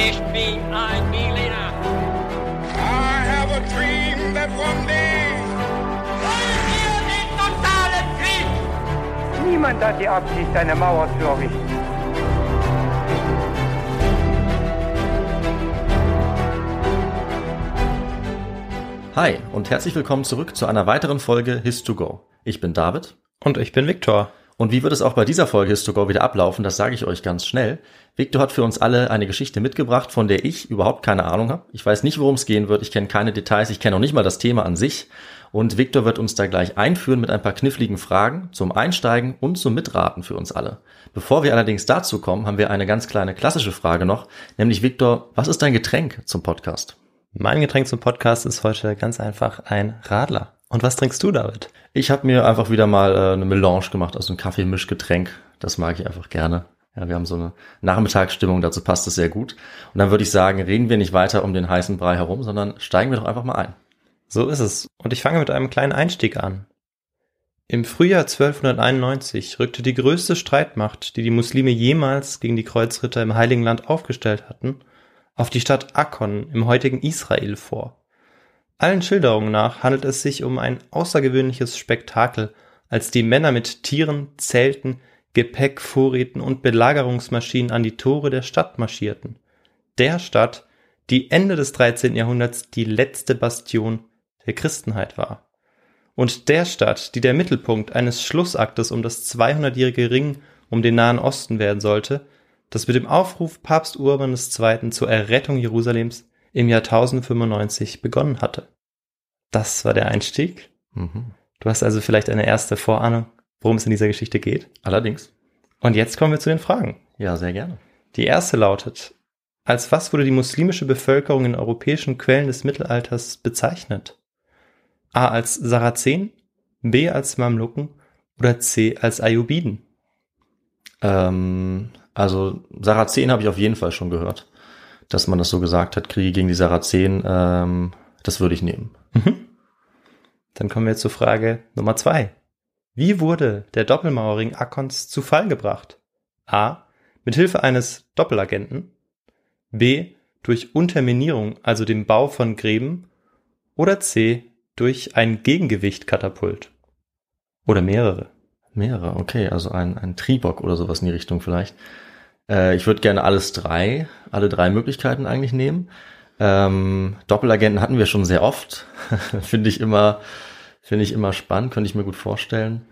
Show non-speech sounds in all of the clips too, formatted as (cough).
Ich bin ein Berliner. I have a dream that one day. Wollen wir den totalen Krieg? Niemand hat die Absicht, eine Mauer zu errichten. Hi und herzlich willkommen zurück zu einer weiteren Folge His2Go. Ich bin David. Und ich bin Viktor. Und wie wird es auch bei dieser Folge His2Go wieder ablaufen, das sage ich euch ganz schnell. Victor hat für uns alle eine Geschichte mitgebracht, von der ich überhaupt keine Ahnung habe. Ich weiß nicht, worum es gehen wird, ich kenne keine Details, ich kenne auch nicht mal das Thema an sich. Und Victor wird uns da gleich einführen mit ein paar kniffligen Fragen zum Einsteigen und zum Mitraten für uns alle. Bevor wir allerdings dazu kommen, haben wir eine ganz kleine klassische Frage noch, nämlich Victor, was ist dein Getränk zum Podcast? Mein Getränk zum Podcast ist heute ganz einfach ein Radler. Und was trinkst du, David? Ich habe mir einfach wieder mal äh, eine Melange gemacht aus einem Kaffeemischgetränk. Das mag ich einfach gerne. Ja, wir haben so eine Nachmittagsstimmung, dazu passt es sehr gut. Und dann würde ich sagen, reden wir nicht weiter um den heißen Brei herum, sondern steigen wir doch einfach mal ein. So ist es. Und ich fange mit einem kleinen Einstieg an. Im Frühjahr 1291 rückte die größte Streitmacht, die die Muslime jemals gegen die Kreuzritter im Heiligen Land aufgestellt hatten, auf die Stadt Akkon im heutigen Israel vor. Allen Schilderungen nach handelt es sich um ein außergewöhnliches Spektakel, als die Männer mit Tieren, Zelten, Gepäck, Vorräten und Belagerungsmaschinen an die Tore der Stadt marschierten. Der Stadt, die Ende des 13. Jahrhunderts die letzte Bastion der Christenheit war. Und der Stadt, die der Mittelpunkt eines Schlussaktes um das 200-jährige Ring um den Nahen Osten werden sollte, das mit dem Aufruf Papst Urban II. zur Errettung Jerusalems im Jahr 1095 begonnen hatte. Das war der Einstieg. Mhm. Du hast also vielleicht eine erste Vorahnung, worum es in dieser Geschichte geht. Allerdings. Und jetzt kommen wir zu den Fragen. Ja, sehr gerne. Die erste lautet, als was wurde die muslimische Bevölkerung in europäischen Quellen des Mittelalters bezeichnet? A als Sarazen, B als Mamluken oder C als Ayyubiden? Ähm, also Sarazenen habe ich auf jeden Fall schon gehört, dass man das so gesagt hat, Kriege gegen die Sarazenen, ähm, das würde ich nehmen. Mhm. Dann kommen wir zur Frage Nummer zwei. Wie wurde der Doppelmauerring Akkons zu Fall gebracht? A. Mit Hilfe eines Doppelagenten. B. Durch Unterminierung, also dem Bau von Gräben. Oder C. Durch ein Gegengewicht-Katapult. Oder mehrere. Mehrere, okay, also ein, ein Tribock oder sowas in die Richtung vielleicht. Äh, ich würde gerne alles drei, alle drei Möglichkeiten eigentlich nehmen. Ähm, Doppelagenten hatten wir schon sehr oft. (laughs) Finde ich immer, finde ich immer spannend, könnte ich mir gut vorstellen.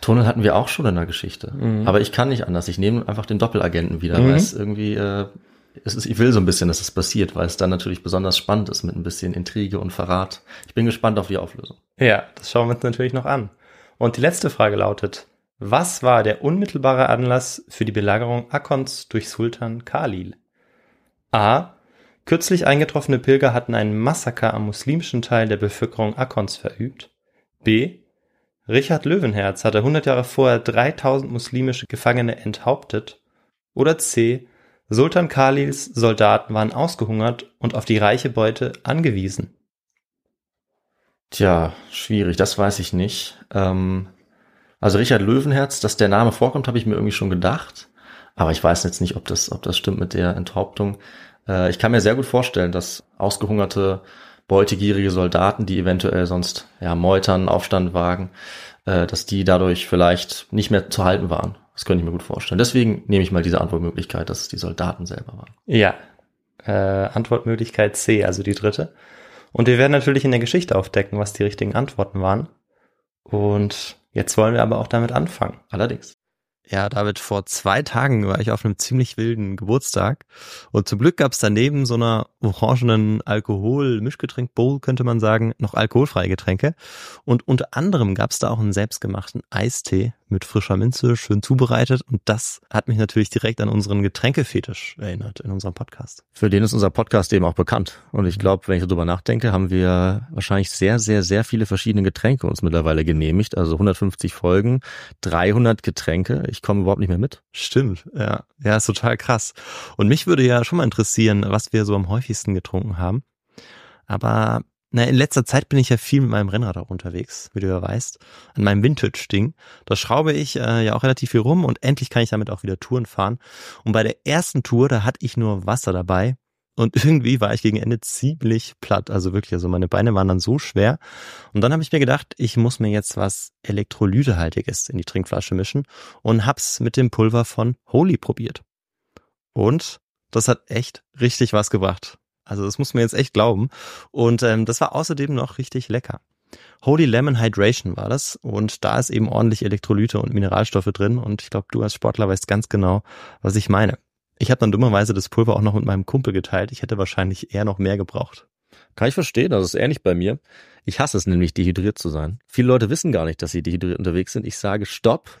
Tunnel hatten wir auch schon in der Geschichte. Mhm. Aber ich kann nicht anders. Ich nehme einfach den Doppelagenten wieder, Mhm. weil es irgendwie, äh, es ist, ich will so ein bisschen, dass es passiert, weil es dann natürlich besonders spannend ist mit ein bisschen Intrige und Verrat. Ich bin gespannt auf die Auflösung. Ja, das schauen wir uns natürlich noch an. Und die letzte Frage lautet, was war der unmittelbare Anlass für die Belagerung Akkons durch Sultan Khalil? A. Kürzlich eingetroffene Pilger hatten einen Massaker am muslimischen Teil der Bevölkerung Akkons verübt. B. Richard Löwenherz hatte 100 Jahre vorher 3000 muslimische Gefangene enthauptet. Oder C. Sultan Khalils Soldaten waren ausgehungert und auf die reiche Beute angewiesen. Tja, schwierig, das weiß ich nicht. Ähm, also Richard Löwenherz, dass der Name vorkommt, habe ich mir irgendwie schon gedacht. Aber ich weiß jetzt nicht, ob das, ob das stimmt mit der Enthauptung. Äh, ich kann mir sehr gut vorstellen, dass ausgehungerte, beutegierige Soldaten, die eventuell sonst ja meutern, Aufstand wagen, äh, dass die dadurch vielleicht nicht mehr zu halten waren. Das könnte ich mir gut vorstellen. Deswegen nehme ich mal diese Antwortmöglichkeit, dass es die Soldaten selber waren. Ja. Äh, Antwortmöglichkeit C, also die dritte. Und wir werden natürlich in der Geschichte aufdecken, was die richtigen Antworten waren. Und jetzt wollen wir aber auch damit anfangen. Allerdings. Ja, David, vor zwei Tagen war ich auf einem ziemlich wilden Geburtstag und zum Glück gab es daneben so einer orangenen Alkohol-Mischgetränk-Bowl, könnte man sagen, noch alkoholfreie Getränke. Und unter anderem gab es da auch einen selbstgemachten Eistee mit frischer Minze, schön zubereitet. Und das hat mich natürlich direkt an unseren Getränkefetisch erinnert in unserem Podcast. Für den ist unser Podcast eben auch bekannt. Und ich glaube, wenn ich darüber nachdenke, haben wir wahrscheinlich sehr, sehr, sehr viele verschiedene Getränke uns mittlerweile genehmigt. Also 150 Folgen, 300 Getränke. Komme überhaupt nicht mehr mit. Stimmt, ja. Ja, ist total krass. Und mich würde ja schon mal interessieren, was wir so am häufigsten getrunken haben. Aber Na, in letzter Zeit bin ich ja viel mit meinem Rennrad auch unterwegs, wie du ja weißt, an meinem Vintage-Ding. Da schraube ich äh, ja auch relativ viel rum und endlich kann ich damit auch wieder Touren fahren. Und bei der ersten Tour, da hatte ich nur Wasser dabei und irgendwie war ich gegen Ende ziemlich platt. Also wirklich, also meine Beine waren dann so schwer. Und dann habe ich mir gedacht, ich muss mir jetzt was Elektrolytehaltiges in die Trinkflasche mischen und hab's mit dem Pulver von Holy probiert. Und das hat echt richtig was gebracht. Also das muss man jetzt echt glauben. Und ähm, das war außerdem noch richtig lecker. Holy Lemon Hydration war das und da ist eben ordentlich Elektrolyte und Mineralstoffe drin und ich glaube, du als Sportler weißt ganz genau, was ich meine. Ich habe dann dummerweise das Pulver auch noch mit meinem Kumpel geteilt. Ich hätte wahrscheinlich eher noch mehr gebraucht. Kann ich verstehen, das ist ähnlich bei mir. Ich hasse es nämlich, dehydriert zu sein. Viele Leute wissen gar nicht, dass sie dehydriert unterwegs sind. Ich sage Stopp,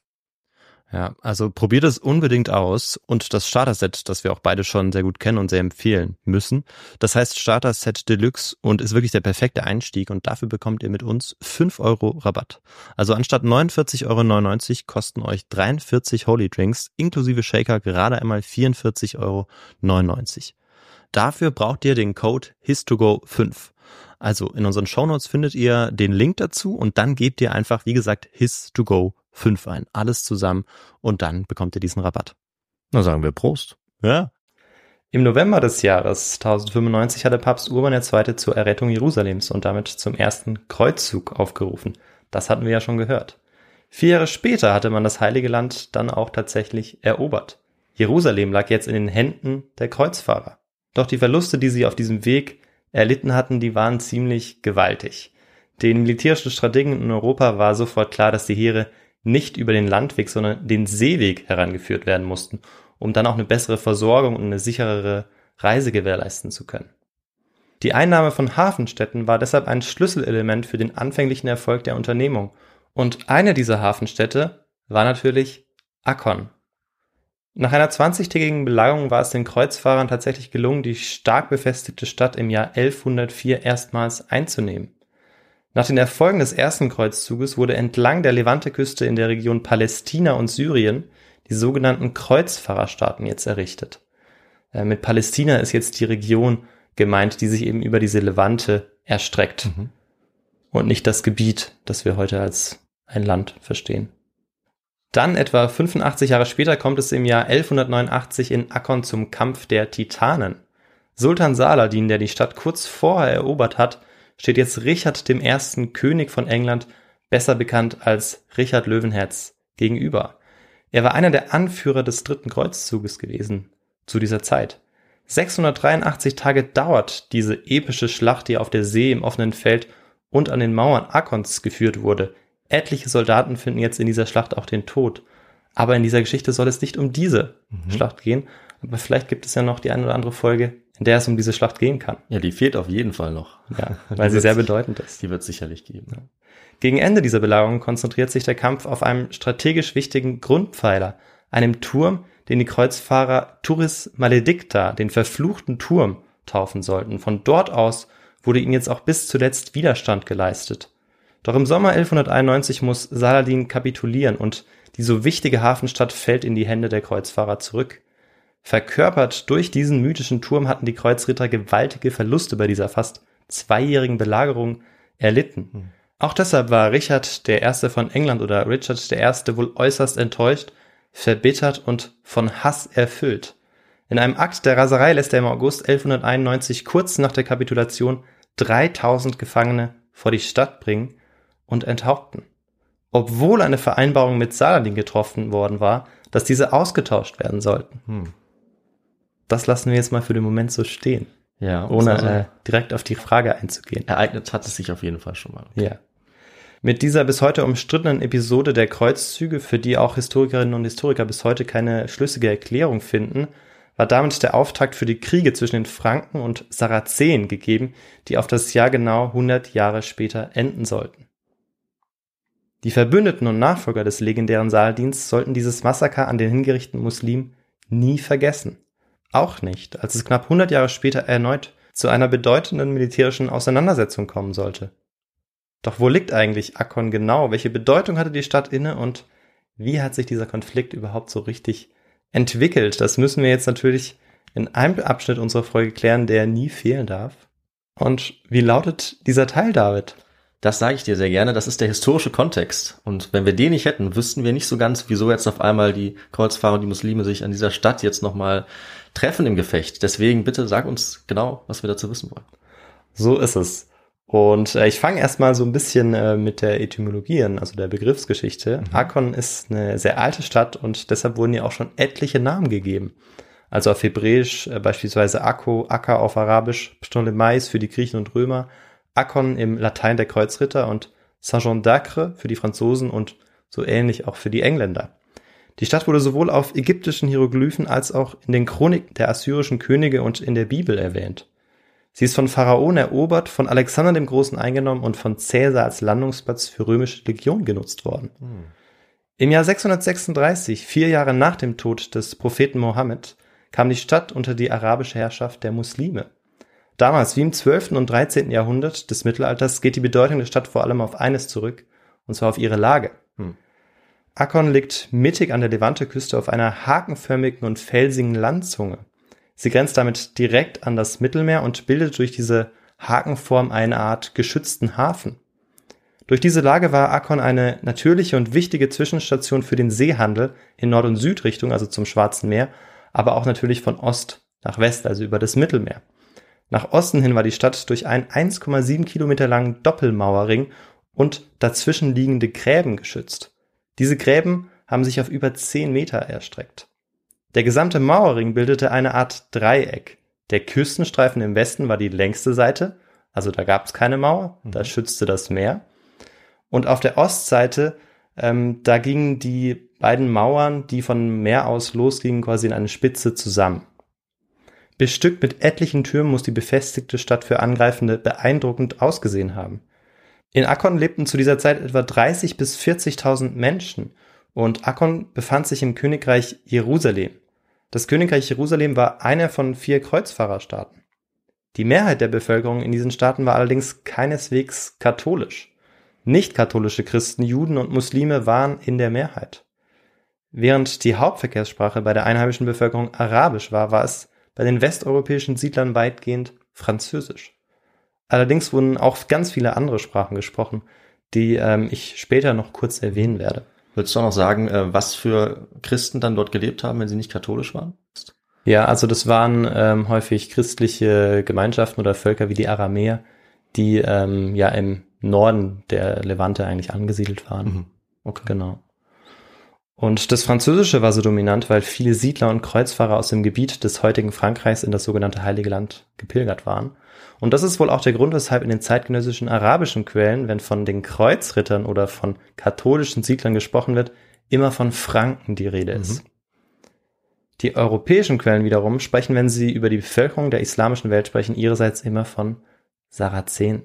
Ja, also probiert es unbedingt aus und das Starter-Set, das wir auch beide schon sehr gut kennen und sehr empfehlen müssen. Das heißt Starter-Set Deluxe und ist wirklich der perfekte Einstieg und dafür bekommt ihr mit uns fünf Euro Rabatt. Also anstatt 49,99 Euro kosten euch 43 Holy Drinks inklusive Shaker gerade einmal 44,99 Euro. Dafür braucht ihr den Code HIS2GO5. Also in unseren Shownotes findet ihr den Link dazu und dann gebt ihr einfach, wie gesagt, HIS2GO 5 ein. Alles zusammen und dann bekommt ihr diesen Rabatt. Na sagen wir Prost. Ja. Im November des Jahres 1095 hatte Papst Urban II. zur Errettung Jerusalems und damit zum ersten Kreuzzug aufgerufen. Das hatten wir ja schon gehört. Vier Jahre später hatte man das Heilige Land dann auch tatsächlich erobert. Jerusalem lag jetzt in den Händen der Kreuzfahrer. Doch die Verluste, die sie auf diesem Weg erlitten hatten, die waren ziemlich gewaltig. Den militärischen Strategen in Europa war sofort klar, dass die Heere nicht über den Landweg, sondern den Seeweg herangeführt werden mussten, um dann auch eine bessere Versorgung und eine sicherere Reise gewährleisten zu können. Die Einnahme von Hafenstädten war deshalb ein Schlüsselelement für den anfänglichen Erfolg der Unternehmung. Und eine dieser Hafenstädte war natürlich Akkon. Nach einer 20-tägigen Belagerung war es den Kreuzfahrern tatsächlich gelungen, die stark befestigte Stadt im Jahr 1104 erstmals einzunehmen. Nach den Erfolgen des ersten Kreuzzuges wurde entlang der Levante-Küste in der Region Palästina und Syrien die sogenannten Kreuzfahrerstaaten jetzt errichtet. Äh, mit Palästina ist jetzt die Region gemeint, die sich eben über diese Levante erstreckt mhm. und nicht das Gebiet, das wir heute als ein Land verstehen. Dann etwa 85 Jahre später kommt es im Jahr 1189 in Akkon zum Kampf der Titanen. Sultan Saladin, der die Stadt kurz vorher erobert hat, steht jetzt Richard ersten König von England, besser bekannt als Richard Löwenherz, gegenüber. Er war einer der Anführer des dritten Kreuzzuges gewesen zu dieser Zeit. 683 Tage dauert diese epische Schlacht, die auf der See, im offenen Feld und an den Mauern Akons geführt wurde. Etliche Soldaten finden jetzt in dieser Schlacht auch den Tod. Aber in dieser Geschichte soll es nicht um diese mhm. Schlacht gehen. Aber vielleicht gibt es ja noch die eine oder andere Folge, in der es um diese Schlacht gehen kann. Ja, die fehlt auf jeden Fall noch. Ja, (laughs) weil sie sehr bedeutend ist. Die wird es sicherlich geben. Ja. Gegen Ende dieser Belagerung konzentriert sich der Kampf auf einem strategisch wichtigen Grundpfeiler, einem Turm, den die Kreuzfahrer Turis Maledicta, den verfluchten Turm, taufen sollten. Von dort aus wurde ihnen jetzt auch bis zuletzt Widerstand geleistet. Doch im Sommer 1191 muss Saladin kapitulieren und die so wichtige Hafenstadt fällt in die Hände der Kreuzfahrer zurück. Verkörpert durch diesen mythischen Turm hatten die Kreuzritter gewaltige Verluste bei dieser fast zweijährigen Belagerung erlitten. Hm. Auch deshalb war Richard der Erste von England oder Richard der Erste wohl äußerst enttäuscht, verbittert und von Hass erfüllt. In einem Akt der Raserei lässt er im August 1191 kurz nach der Kapitulation 3000 Gefangene vor die Stadt bringen und enthaupten. Obwohl eine Vereinbarung mit Saladin getroffen worden war, dass diese ausgetauscht werden sollten. Hm. Das lassen wir jetzt mal für den Moment so stehen. Ja, ohne also äh, direkt auf die Frage einzugehen. Ereignet hat es sich auf jeden Fall schon mal. Okay. Ja. Mit dieser bis heute umstrittenen Episode der Kreuzzüge, für die auch Historikerinnen und Historiker bis heute keine schlüssige Erklärung finden, war damit der Auftakt für die Kriege zwischen den Franken und Sarazenen gegeben, die auf das Jahr genau 100 Jahre später enden sollten. Die Verbündeten und Nachfolger des legendären Saladins sollten dieses Massaker an den hingerichteten Muslimen nie vergessen. Auch nicht, als es knapp 100 Jahre später erneut zu einer bedeutenden militärischen Auseinandersetzung kommen sollte. Doch wo liegt eigentlich Akkon genau? Welche Bedeutung hatte die Stadt inne und wie hat sich dieser Konflikt überhaupt so richtig entwickelt? Das müssen wir jetzt natürlich in einem Abschnitt unserer Folge klären, der nie fehlen darf. Und wie lautet dieser Teil, David? Das sage ich dir sehr gerne. Das ist der historische Kontext. Und wenn wir den nicht hätten, wüssten wir nicht so ganz, wieso jetzt auf einmal die Kreuzfahrer und die Muslime sich an dieser Stadt jetzt nochmal treffen im Gefecht. Deswegen bitte sag uns genau, was wir dazu wissen wollen. So ist es. Und äh, ich fange erstmal so ein bisschen äh, mit der Etymologie an, also der Begriffsgeschichte. Mhm. Akkon ist eine sehr alte Stadt und deshalb wurden ihr auch schon etliche Namen gegeben. Also auf Hebräisch äh, beispielsweise Akko, Akka auf Arabisch, Ptolemais für die Griechen und Römer, Akkon im Latein der Kreuzritter und Saint-Jean d'Acre für die Franzosen und so ähnlich auch für die Engländer. Die Stadt wurde sowohl auf ägyptischen Hieroglyphen als auch in den Chroniken der assyrischen Könige und in der Bibel erwähnt. Sie ist von Pharaonen erobert, von Alexander dem Großen eingenommen und von Caesar als Landungsplatz für römische Legionen genutzt worden. Hm. Im Jahr 636, vier Jahre nach dem Tod des Propheten Mohammed, kam die Stadt unter die arabische Herrschaft der Muslime. Damals, wie im 12. und 13. Jahrhundert des Mittelalters, geht die Bedeutung der Stadt vor allem auf eines zurück, und zwar auf ihre Lage. Hm. Akkon liegt mittig an der Levante-Küste auf einer hakenförmigen und felsigen Landzunge. Sie grenzt damit direkt an das Mittelmeer und bildet durch diese Hakenform eine Art geschützten Hafen. Durch diese Lage war Akkon eine natürliche und wichtige Zwischenstation für den Seehandel in Nord- und Südrichtung, also zum Schwarzen Meer, aber auch natürlich von Ost nach West, also über das Mittelmeer. Nach Osten hin war die Stadt durch einen 1,7 Kilometer langen Doppelmauerring und dazwischen liegende Gräben geschützt. Diese Gräben haben sich auf über 10 Meter erstreckt. Der gesamte Mauerring bildete eine Art Dreieck. Der Küstenstreifen im Westen war die längste Seite, also da gab es keine Mauer, mhm. da schützte das Meer. Und auf der Ostseite, ähm, da gingen die beiden Mauern, die von Meer aus losgingen, quasi in eine Spitze zusammen. Bestückt mit etlichen Türmen muss die befestigte Stadt für Angreifende beeindruckend ausgesehen haben. In Akkon lebten zu dieser Zeit etwa 30 bis 40.000 Menschen und Akkon befand sich im Königreich Jerusalem. Das Königreich Jerusalem war einer von vier Kreuzfahrerstaaten. Die Mehrheit der Bevölkerung in diesen Staaten war allerdings keineswegs katholisch. Nicht-katholische Christen, Juden und Muslime waren in der Mehrheit. Während die Hauptverkehrssprache bei der einheimischen Bevölkerung Arabisch war, war es bei den westeuropäischen Siedlern weitgehend Französisch. Allerdings wurden auch ganz viele andere Sprachen gesprochen, die ähm, ich später noch kurz erwähnen werde. Würdest du auch noch sagen, äh, was für Christen dann dort gelebt haben, wenn sie nicht katholisch waren? Ja, also das waren ähm, häufig christliche Gemeinschaften oder Völker wie die Aramäer, die ähm, ja im Norden der Levante eigentlich angesiedelt waren. Mhm. Okay. Genau. Und das Französische war so dominant, weil viele Siedler und Kreuzfahrer aus dem Gebiet des heutigen Frankreichs in das sogenannte Heilige Land gepilgert waren. Und das ist wohl auch der Grund, weshalb in den zeitgenössischen arabischen Quellen, wenn von den Kreuzrittern oder von katholischen Siedlern gesprochen wird, immer von Franken die Rede ist. Mhm. Die europäischen Quellen wiederum sprechen, wenn sie über die Bevölkerung der islamischen Welt sprechen, ihrerseits immer von Sarazenen.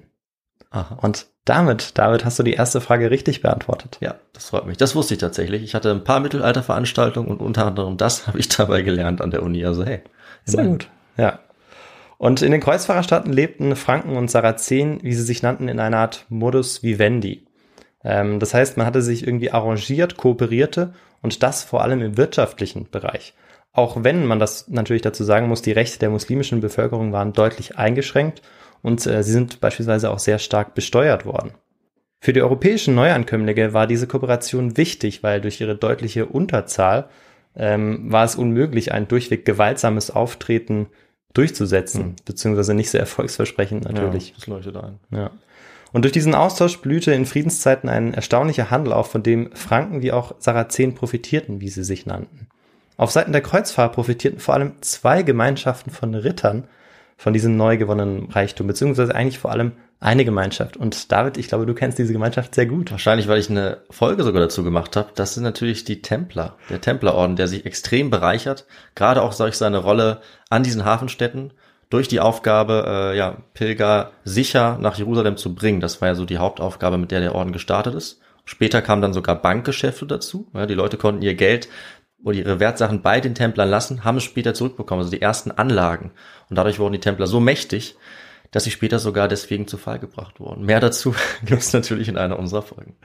Aha. Und damit, David, hast du die erste Frage richtig beantwortet. Ja, das freut mich. Das wusste ich tatsächlich. Ich hatte ein paar Mittelalterveranstaltungen und unter anderem das (laughs) habe ich dabei gelernt an der Uni. Also hey. Sehr gut. Ja. Und in den Kreuzfahrerstaaten lebten Franken und Sarazenen, wie sie sich nannten, in einer Art Modus vivendi. Ähm, das heißt, man hatte sich irgendwie arrangiert, kooperierte und das vor allem im wirtschaftlichen Bereich. Auch wenn man das natürlich dazu sagen muss, die Rechte der muslimischen Bevölkerung waren deutlich eingeschränkt und äh, sie sind beispielsweise auch sehr stark besteuert worden. Für die europäischen Neuankömmlinge war diese Kooperation wichtig, weil durch ihre deutliche Unterzahl ähm, war es unmöglich, ein durchweg gewaltsames Auftreten durchzusetzen, mhm. beziehungsweise nicht sehr erfolgsversprechend natürlich. Ja, das leuchtet ein. Ja. Und durch diesen Austausch blühte in Friedenszeiten ein erstaunlicher Handel auf, von dem Franken wie auch Sarazenen profitierten, wie sie sich nannten. Auf Seiten der Kreuzfahrer profitierten vor allem zwei Gemeinschaften von Rittern von diesem neu gewonnenen Reichtum, beziehungsweise eigentlich vor allem eine Gemeinschaft. Und David, ich glaube, du kennst diese Gemeinschaft sehr gut. Wahrscheinlich, weil ich eine Folge sogar dazu gemacht habe. Das sind natürlich die Templer, der Templerorden, der sich extrem bereichert, gerade auch durch seine Rolle an diesen Hafenstädten, durch die Aufgabe, äh, ja, Pilger sicher nach Jerusalem zu bringen. Das war ja so die Hauptaufgabe, mit der der Orden gestartet ist. Später kamen dann sogar Bankgeschäfte dazu. Ja, die Leute konnten ihr Geld oder ihre Wertsachen bei den Templern lassen, haben es später zurückbekommen, also die ersten Anlagen. Und dadurch wurden die Templer so mächtig, dass sie später sogar deswegen zu Fall gebracht wurden. Mehr dazu (laughs) gibt es natürlich in einer unserer Folgen.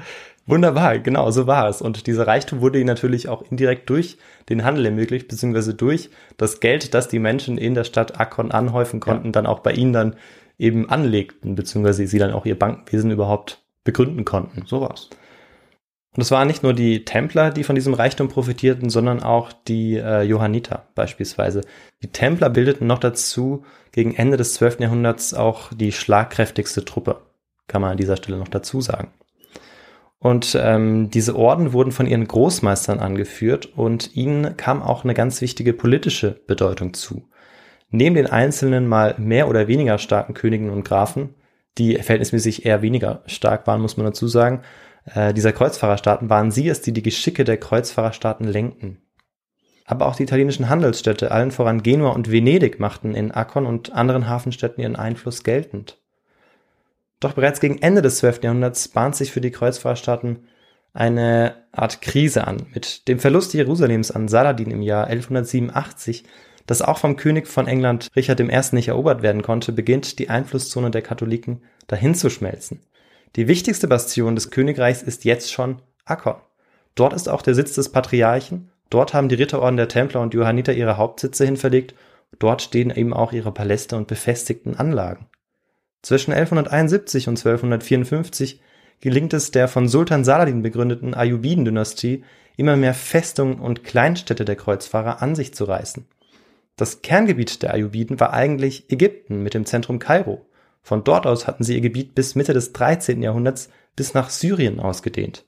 Wunderbar, genau, so war es. Und dieser Reichtum wurde ihnen natürlich auch indirekt durch den Handel ermöglicht, beziehungsweise durch das Geld, das die Menschen in der Stadt Akkon anhäufen konnten, ja. dann auch bei ihnen dann eben anlegten, beziehungsweise sie dann auch ihr Bankwesen überhaupt begründen konnten. So war's. Und es waren nicht nur die Templer, die von diesem Reichtum profitierten, sondern auch die äh, Johanniter beispielsweise. Die Templer bildeten noch dazu gegen Ende des 12. Jahrhunderts auch die schlagkräftigste Truppe, kann man an dieser Stelle noch dazu sagen. Und ähm, diese Orden wurden von ihren Großmeistern angeführt und ihnen kam auch eine ganz wichtige politische Bedeutung zu. Neben den einzelnen mal mehr oder weniger starken Königen und Grafen, die verhältnismäßig eher weniger stark waren, muss man dazu sagen, äh, dieser Kreuzfahrerstaaten waren sie es, die die Geschicke der Kreuzfahrerstaaten lenkten. Aber auch die italienischen Handelsstädte, allen voran Genua und Venedig, machten in Akkon und anderen Hafenstädten ihren Einfluss geltend. Doch bereits gegen Ende des 12. Jahrhunderts bahnt sich für die Kreuzfahrerstaaten eine Art Krise an. Mit dem Verlust Jerusalems an Saladin im Jahr 1187, das auch vom König von England Richard I. nicht erobert werden konnte, beginnt die Einflusszone der Katholiken dahin zu schmelzen. Die wichtigste Bastion des Königreichs ist jetzt schon Akkon. Dort ist auch der Sitz des Patriarchen, dort haben die Ritterorden der Templer und Johanniter ihre Hauptsitze hinverlegt, dort stehen eben auch ihre Paläste und befestigten Anlagen. Zwischen 1171 und 1254 gelingt es der von Sultan Saladin begründeten Ayyubiden-Dynastie, immer mehr Festungen und Kleinstädte der Kreuzfahrer an sich zu reißen. Das Kerngebiet der Ayyubiden war eigentlich Ägypten mit dem Zentrum Kairo. Von dort aus hatten sie ihr Gebiet bis Mitte des 13. Jahrhunderts bis nach Syrien ausgedehnt.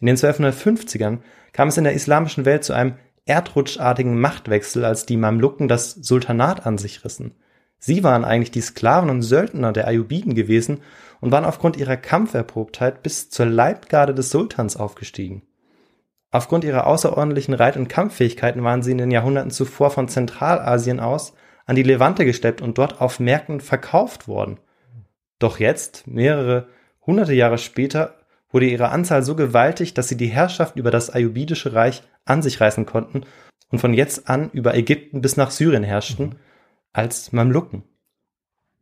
In den 1250ern kam es in der islamischen Welt zu einem erdrutschartigen Machtwechsel, als die Mamluken das Sultanat an sich rissen. Sie waren eigentlich die Sklaven und Söldner der Ayyubiden gewesen und waren aufgrund ihrer Kampferprobtheit bis zur Leibgarde des Sultans aufgestiegen. Aufgrund ihrer außerordentlichen Reit- und Kampffähigkeiten waren sie in den Jahrhunderten zuvor von Zentralasien aus an die Levante geschleppt und dort auf Märkten verkauft worden. Doch jetzt, mehrere hunderte Jahre später, wurde ihre Anzahl so gewaltig, dass sie die Herrschaft über das Ayyubidische Reich an sich reißen konnten und von jetzt an über Ägypten bis nach Syrien herrschten, mhm. als Mamluken.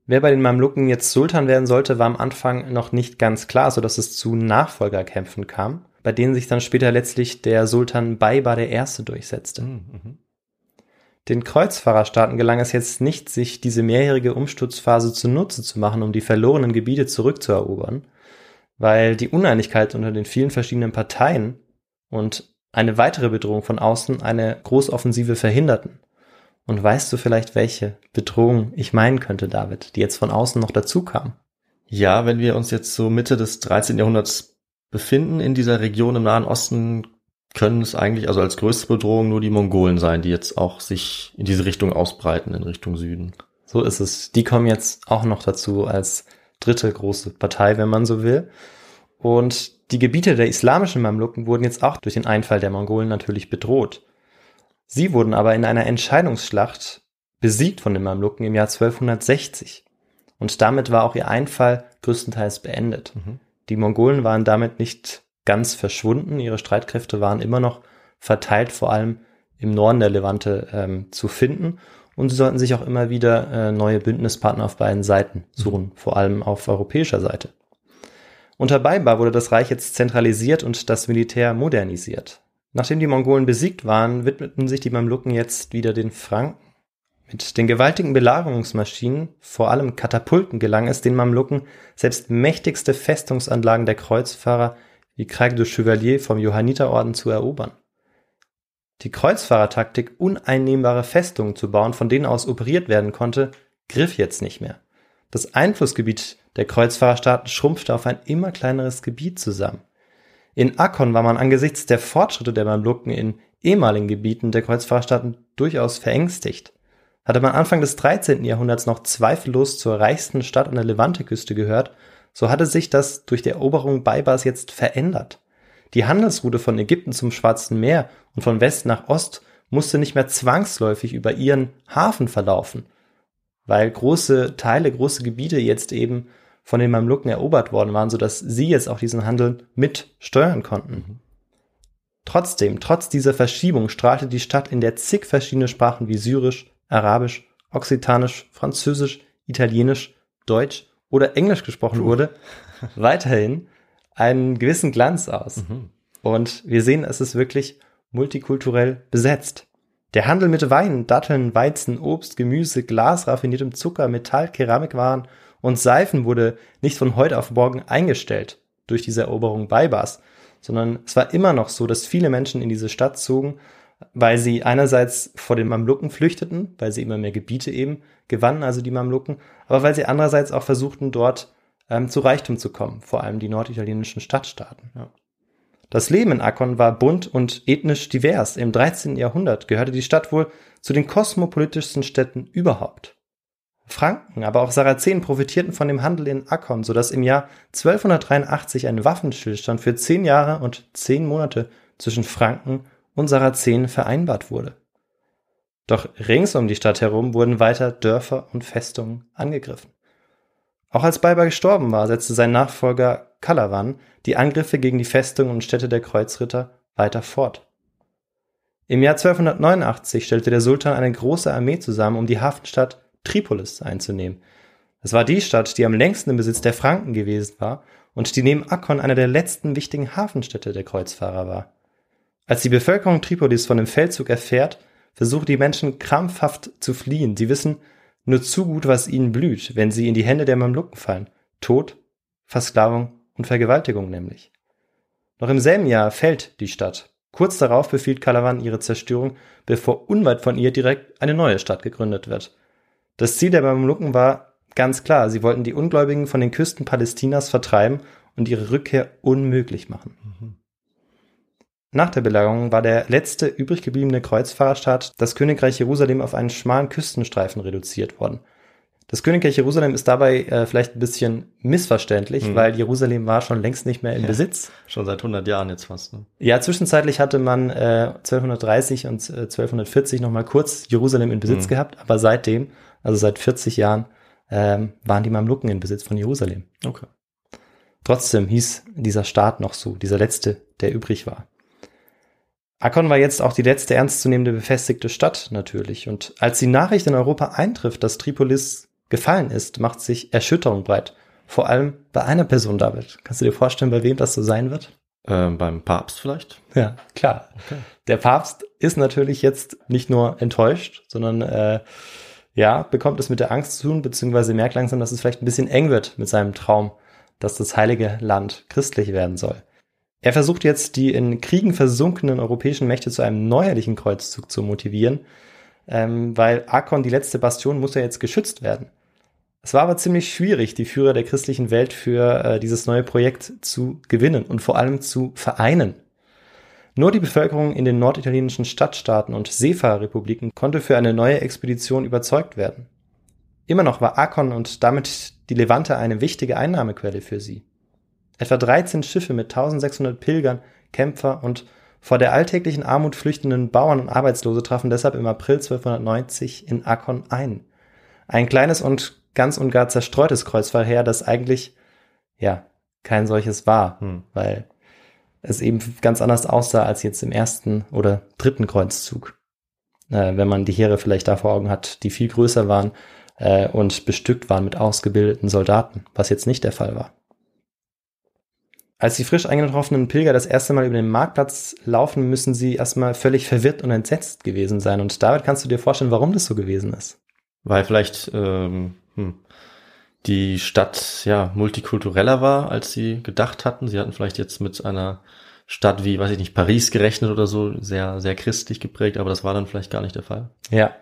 Wer bei den Mamluken jetzt Sultan werden sollte, war am Anfang noch nicht ganz klar, so dass es zu Nachfolgerkämpfen kam, bei denen sich dann später letztlich der Sultan Baiba I. durchsetzte. Mhm. Den Kreuzfahrerstaaten gelang es jetzt nicht, sich diese mehrjährige Umsturzphase zunutze zu machen, um die verlorenen Gebiete zurückzuerobern, weil die Uneinigkeit unter den vielen verschiedenen Parteien und eine weitere Bedrohung von außen eine Großoffensive verhinderten. Und weißt du vielleicht, welche Bedrohung ich meinen könnte, David, die jetzt von außen noch dazu kam? Ja, wenn wir uns jetzt so Mitte des 13. Jahrhunderts befinden in dieser Region im Nahen Osten, können es eigentlich also als größte Bedrohung nur die Mongolen sein, die jetzt auch sich in diese Richtung ausbreiten, in Richtung Süden. So ist es. Die kommen jetzt auch noch dazu als dritte große Partei, wenn man so will. Und die Gebiete der islamischen Mamluken wurden jetzt auch durch den Einfall der Mongolen natürlich bedroht. Sie wurden aber in einer Entscheidungsschlacht besiegt von den Mamluken im Jahr 1260. Und damit war auch ihr Einfall größtenteils beendet. Mhm. Die Mongolen waren damit nicht ganz verschwunden. Ihre Streitkräfte waren immer noch verteilt, vor allem im Norden der Levante ähm, zu finden. Und sie sollten sich auch immer wieder äh, neue Bündnispartner auf beiden Seiten suchen, mhm. vor allem auf europäischer Seite. Unter Baiba wurde das Reich jetzt zentralisiert und das Militär modernisiert. Nachdem die Mongolen besiegt waren, widmeten sich die Mamluken jetzt wieder den Franken. Mit den gewaltigen Belagerungsmaschinen, vor allem Katapulten, gelang es den Mamluken, selbst mächtigste Festungsanlagen der Kreuzfahrer wie Craig de Chevalier vom Johanniterorden zu erobern. Die Kreuzfahrertaktik, uneinnehmbare Festungen zu bauen, von denen aus operiert werden konnte, griff jetzt nicht mehr. Das Einflussgebiet der Kreuzfahrerstaaten schrumpfte auf ein immer kleineres Gebiet zusammen. In Akkon war man angesichts der Fortschritte der Mamluken in ehemaligen Gebieten der Kreuzfahrerstaaten durchaus verängstigt. Hatte man Anfang des 13. Jahrhunderts noch zweifellos zur reichsten Stadt an der Levanteküste gehört, so hatte sich das durch die Eroberung Beibars jetzt verändert. Die Handelsroute von Ägypten zum Schwarzen Meer und von West nach Ost musste nicht mehr zwangsläufig über ihren Hafen verlaufen, weil große Teile, große Gebiete jetzt eben von den Mamluken erobert worden waren, sodass sie jetzt auch diesen Handel mit steuern konnten. Trotzdem, trotz dieser Verschiebung strahlte die Stadt, in der zig verschiedene Sprachen wie Syrisch, Arabisch, Okzitanisch, Französisch, Italienisch, Deutsch oder Englisch gesprochen Puh. wurde, weiterhin einen gewissen Glanz aus. Mhm. Und wir sehen, es ist wirklich multikulturell besetzt. Der Handel mit Wein, Datteln, Weizen, Obst, Gemüse, Glas, raffiniertem Zucker, Metall, Keramikwaren und Seifen wurde nicht von heute auf morgen eingestellt durch diese Eroberung Beibars, sondern es war immer noch so, dass viele Menschen in diese Stadt zogen weil sie einerseits vor den Mamluken flüchteten, weil sie immer mehr Gebiete eben gewannen, also die Mamluken, aber weil sie andererseits auch versuchten, dort ähm, zu Reichtum zu kommen, vor allem die norditalienischen Stadtstaaten. Ja. Das Leben in Akkon war bunt und ethnisch divers. Im 13. Jahrhundert gehörte die Stadt wohl zu den kosmopolitischsten Städten überhaupt. Franken, aber auch Sarazenen profitierten von dem Handel in Akkon, sodass im Jahr 1283 ein Waffenstillstand für zehn Jahre und zehn Monate zwischen Franken und Sarazenen vereinbart wurde. Doch rings um die Stadt herum wurden weiter Dörfer und Festungen angegriffen. Auch als Baiba gestorben war, setzte sein Nachfolger Kalawan die Angriffe gegen die Festungen und Städte der Kreuzritter weiter fort. Im Jahr 1289 stellte der Sultan eine große Armee zusammen, um die Hafenstadt Tripolis einzunehmen. Es war die Stadt, die am längsten im Besitz der Franken gewesen war und die neben Akkon einer der letzten wichtigen Hafenstädte der Kreuzfahrer war. Als die Bevölkerung Tripolis von dem Feldzug erfährt, versuchen die Menschen krampfhaft zu fliehen. Sie wissen nur zu gut, was ihnen blüht, wenn sie in die Hände der Mamluken fallen. Tod, Versklavung und Vergewaltigung nämlich. Noch im selben Jahr fällt die Stadt. Kurz darauf befiehlt Kalawan ihre Zerstörung, bevor unweit von ihr direkt eine neue Stadt gegründet wird. Das Ziel der Mamluken war ganz klar, sie wollten die Ungläubigen von den Küsten Palästinas vertreiben und ihre Rückkehr unmöglich machen. Mhm. Nach der Belagerung war der letzte übrig gebliebene Kreuzfahrerstaat, das Königreich Jerusalem, auf einen schmalen Küstenstreifen reduziert worden. Das Königreich Jerusalem ist dabei äh, vielleicht ein bisschen missverständlich, hm. weil Jerusalem war schon längst nicht mehr im ja, Besitz. Schon seit 100 Jahren jetzt fast. Ne? Ja, zwischenzeitlich hatte man äh, 1230 und äh, 1240 noch mal kurz Jerusalem in Besitz hm. gehabt, aber seitdem, also seit 40 Jahren, ähm, waren die Mamluken in Besitz von Jerusalem. Okay. Trotzdem hieß dieser Staat noch so, dieser letzte, der übrig war. Akkon war jetzt auch die letzte ernstzunehmende befestigte Stadt natürlich. Und als die Nachricht in Europa eintrifft, dass Tripolis gefallen ist, macht sich Erschütterung breit. Vor allem bei einer Person, David. Kannst du dir vorstellen, bei wem das so sein wird? Ähm, beim Papst vielleicht? Ja, klar. Okay. Der Papst ist natürlich jetzt nicht nur enttäuscht, sondern äh, ja, bekommt es mit der Angst zu tun, beziehungsweise merkt langsam, dass es vielleicht ein bisschen eng wird mit seinem Traum, dass das heilige Land christlich werden soll. Er versucht jetzt, die in Kriegen versunkenen europäischen Mächte zu einem neuerlichen Kreuzzug zu motivieren, ähm, weil Akon, die letzte Bastion, muss ja jetzt geschützt werden. Es war aber ziemlich schwierig, die Führer der christlichen Welt für äh, dieses neue Projekt zu gewinnen und vor allem zu vereinen. Nur die Bevölkerung in den norditalienischen Stadtstaaten und Seefahrerrepubliken konnte für eine neue Expedition überzeugt werden. Immer noch war Akon und damit die Levante eine wichtige Einnahmequelle für sie. Etwa 13 Schiffe mit 1600 Pilgern, Kämpfer und vor der alltäglichen Armut flüchtenden Bauern und Arbeitslose trafen deshalb im April 1290 in Akkon ein. Ein kleines und ganz und gar zerstreutes Kreuzfahrheer, das eigentlich, ja, kein solches war, hm. weil es eben ganz anders aussah als jetzt im ersten oder dritten Kreuzzug. Äh, wenn man die Heere vielleicht da vor Augen hat, die viel größer waren äh, und bestückt waren mit ausgebildeten Soldaten, was jetzt nicht der Fall war. Als die frisch eingetroffenen Pilger das erste Mal über den Marktplatz laufen, müssen sie erstmal völlig verwirrt und entsetzt gewesen sein. Und David, kannst du dir vorstellen, warum das so gewesen ist? Weil vielleicht ähm, hm, die Stadt ja multikultureller war, als sie gedacht hatten. Sie hatten vielleicht jetzt mit einer Stadt wie, weiß ich nicht, Paris gerechnet oder so, sehr, sehr christlich geprägt, aber das war dann vielleicht gar nicht der Fall. Ja,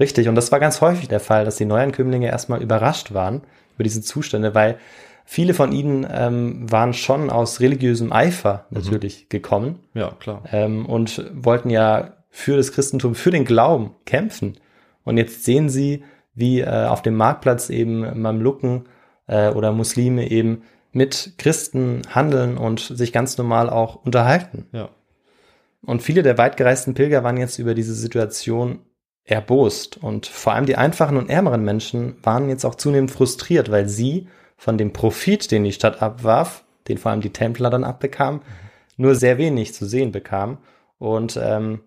richtig. Und das war ganz häufig der Fall, dass die Neuankömmlinge erstmal überrascht waren über diese Zustände, weil viele von ihnen ähm, waren schon aus religiösem Eifer Mhm. natürlich gekommen Ja, klar. ähm, und wollten ja für das Christentum, für den Glauben kämpfen. Und jetzt sehen sie, wie äh, auf dem Marktplatz eben Mamluken äh, oder Muslime eben mit Christen handeln und sich ganz normal auch unterhalten. Ja. Und viele der weitgereisten Pilger waren jetzt über diese Situation erbost. Und vor allem die einfachen und ärmeren Menschen waren jetzt auch zunehmend frustriert, weil sie von dem Profit, den die Stadt abwarf, den vor allem die Templer dann abbekamen, nur sehr wenig zu sehen bekamen. Und ähm,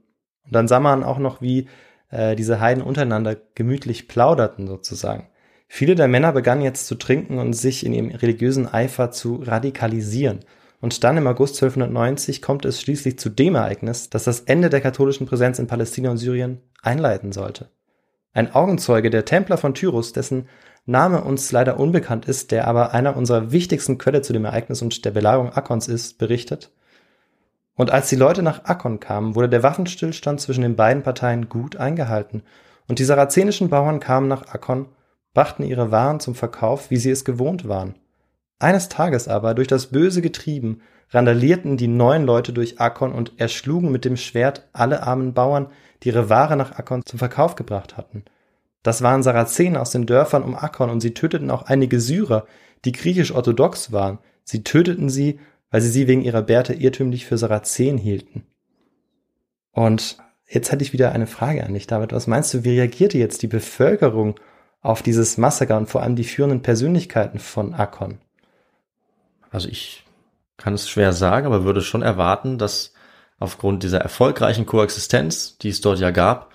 dann sah man auch noch, wie äh, diese Heiden untereinander gemütlich plauderten sozusagen. Viele der Männer begannen jetzt zu trinken und sich in ihrem religiösen Eifer zu radikalisieren. Und dann im August 1290 kommt es schließlich zu dem Ereignis, das das Ende der katholischen Präsenz in Palästina und Syrien einleiten sollte. Ein Augenzeuge, der Templer von Tyrus, dessen Name uns leider unbekannt ist, der aber einer unserer wichtigsten Quelle zu dem Ereignis und der Belagerung Akkons ist, berichtet. Und als die Leute nach Akkon kamen, wurde der Waffenstillstand zwischen den beiden Parteien gut eingehalten. Und die sarazenischen Bauern kamen nach Akkon, brachten ihre Waren zum Verkauf, wie sie es gewohnt waren. Eines Tages aber, durch das böse Getrieben, randalierten die neuen Leute durch Akkon und erschlugen mit dem Schwert alle armen Bauern, die ihre Ware nach Akkon zum Verkauf gebracht hatten. Das waren Sarazenen aus den Dörfern um Akkon und sie töteten auch einige Syrer, die griechisch-orthodox waren. Sie töteten sie, weil sie sie wegen ihrer Bärte irrtümlich für Sarazen hielten. Und jetzt hätte ich wieder eine Frage an dich, David. Was meinst du, wie reagierte jetzt die Bevölkerung auf dieses Massaker und vor allem die führenden Persönlichkeiten von Akkon? Also ich kann es schwer sagen, aber würde schon erwarten, dass aufgrund dieser erfolgreichen Koexistenz, die es dort ja gab,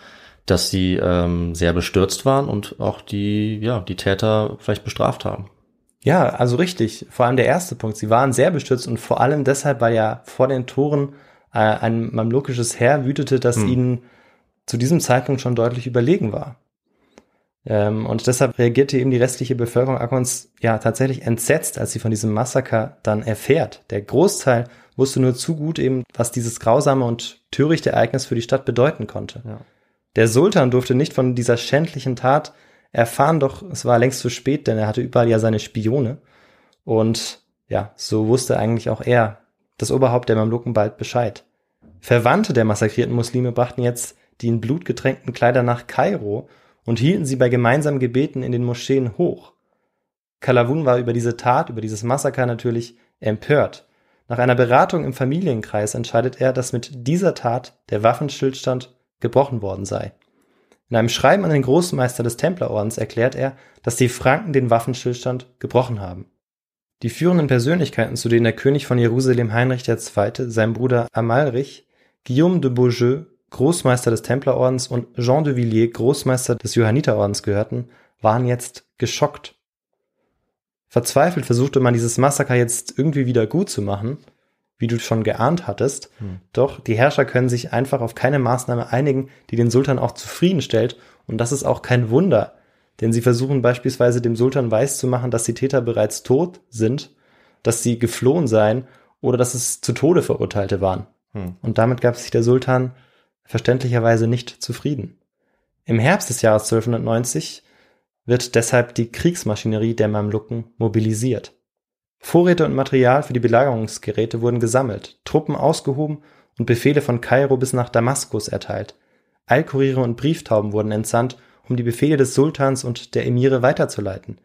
dass sie ähm, sehr bestürzt waren und auch die, ja, die Täter vielleicht bestraft haben. Ja, also richtig. Vor allem der erste Punkt. Sie waren sehr bestürzt und vor allem deshalb, weil ja vor den Toren äh, ein mamlukisches Heer wütete, das Hm. ihnen zu diesem Zeitpunkt schon deutlich überlegen war. Ähm, und deshalb reagierte eben die restliche Bevölkerung Akkons ja tatsächlich entsetzt, als sie von diesem Massaker dann erfährt. Der Großteil wusste nur zu gut eben, was dieses grausame und törichte Ereignis für die Stadt bedeuten konnte. Ja. Der Sultan durfte nicht von dieser schändlichen Tat erfahren, doch es war längst zu spät, denn er hatte überall ja seine Spione. Und ja, so wusste eigentlich auch er, das Oberhaupt der Mamluken, bald Bescheid. Verwandte der massakrierten Muslime brachten jetzt die in Blut getränkten Kleider nach Kairo und hielten sie bei gemeinsamen Gebeten in den Moscheen hoch. Kalawun war über diese Tat, über dieses Massaker natürlich empört. Nach einer Beratung im Familienkreis entscheidet er, dass mit dieser Tat der Waffenstillstand gebrochen worden sei. In einem Schreiben an den Großmeister des Templerordens erklärt er, dass die Franken den Waffenstillstand gebrochen haben. Die führenden Persönlichkeiten, zu denen der König von Jerusalem Heinrich II., sein Bruder Amalrich, Guillaume de Beaujeu, Großmeister des Templerordens und Jean de Villiers, Großmeister des Johanniterordens gehörten, waren jetzt geschockt. Verzweifelt versuchte man dieses Massaker jetzt irgendwie wieder gut zu machen, wie du schon geahnt hattest. Hm. Doch die Herrscher können sich einfach auf keine Maßnahme einigen, die den Sultan auch zufriedenstellt. Und das ist auch kein Wunder, denn sie versuchen beispielsweise dem Sultan weiszumachen, dass die Täter bereits tot sind, dass sie geflohen seien oder dass es zu Tode Verurteilte waren. Hm. Und damit gab sich der Sultan verständlicherweise nicht zufrieden. Im Herbst des Jahres 1290 wird deshalb die Kriegsmaschinerie der Mamluken mobilisiert. Vorräte und Material für die Belagerungsgeräte wurden gesammelt, Truppen ausgehoben und Befehle von Kairo bis nach Damaskus erteilt. Eilkuriere und Brieftauben wurden entsandt, um die Befehle des Sultans und der Emire weiterzuleiten.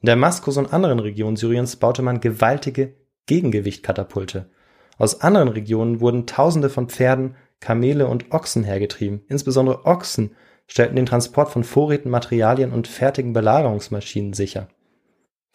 In Damaskus und anderen Regionen Syriens baute man gewaltige Gegengewichtkatapulte. Aus anderen Regionen wurden Tausende von Pferden, Kamele und Ochsen hergetrieben. Insbesondere Ochsen stellten den Transport von Vorräten, Materialien und fertigen Belagerungsmaschinen sicher.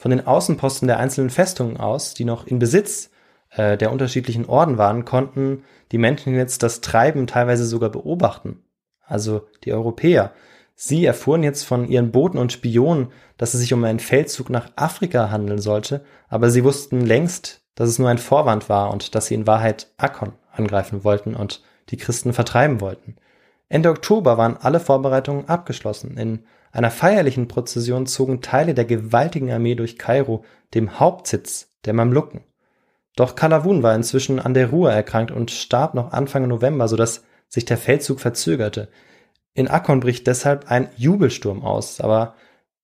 Von den Außenposten der einzelnen Festungen aus, die noch in Besitz äh, der unterschiedlichen Orden waren, konnten die Menschen jetzt das Treiben teilweise sogar beobachten. Also die Europäer. Sie erfuhren jetzt von ihren Boten und Spionen, dass es sich um einen Feldzug nach Afrika handeln sollte, aber sie wussten längst dass es nur ein Vorwand war und dass sie in Wahrheit Akkon angreifen wollten und die Christen vertreiben wollten. Ende Oktober waren alle Vorbereitungen abgeschlossen. In einer feierlichen Prozession zogen Teile der gewaltigen Armee durch Kairo, dem Hauptsitz der Mamluken. Doch Kalawun war inzwischen an der Ruhe erkrankt und starb noch Anfang November, sodass sich der Feldzug verzögerte. In Akkon bricht deshalb ein Jubelsturm aus, aber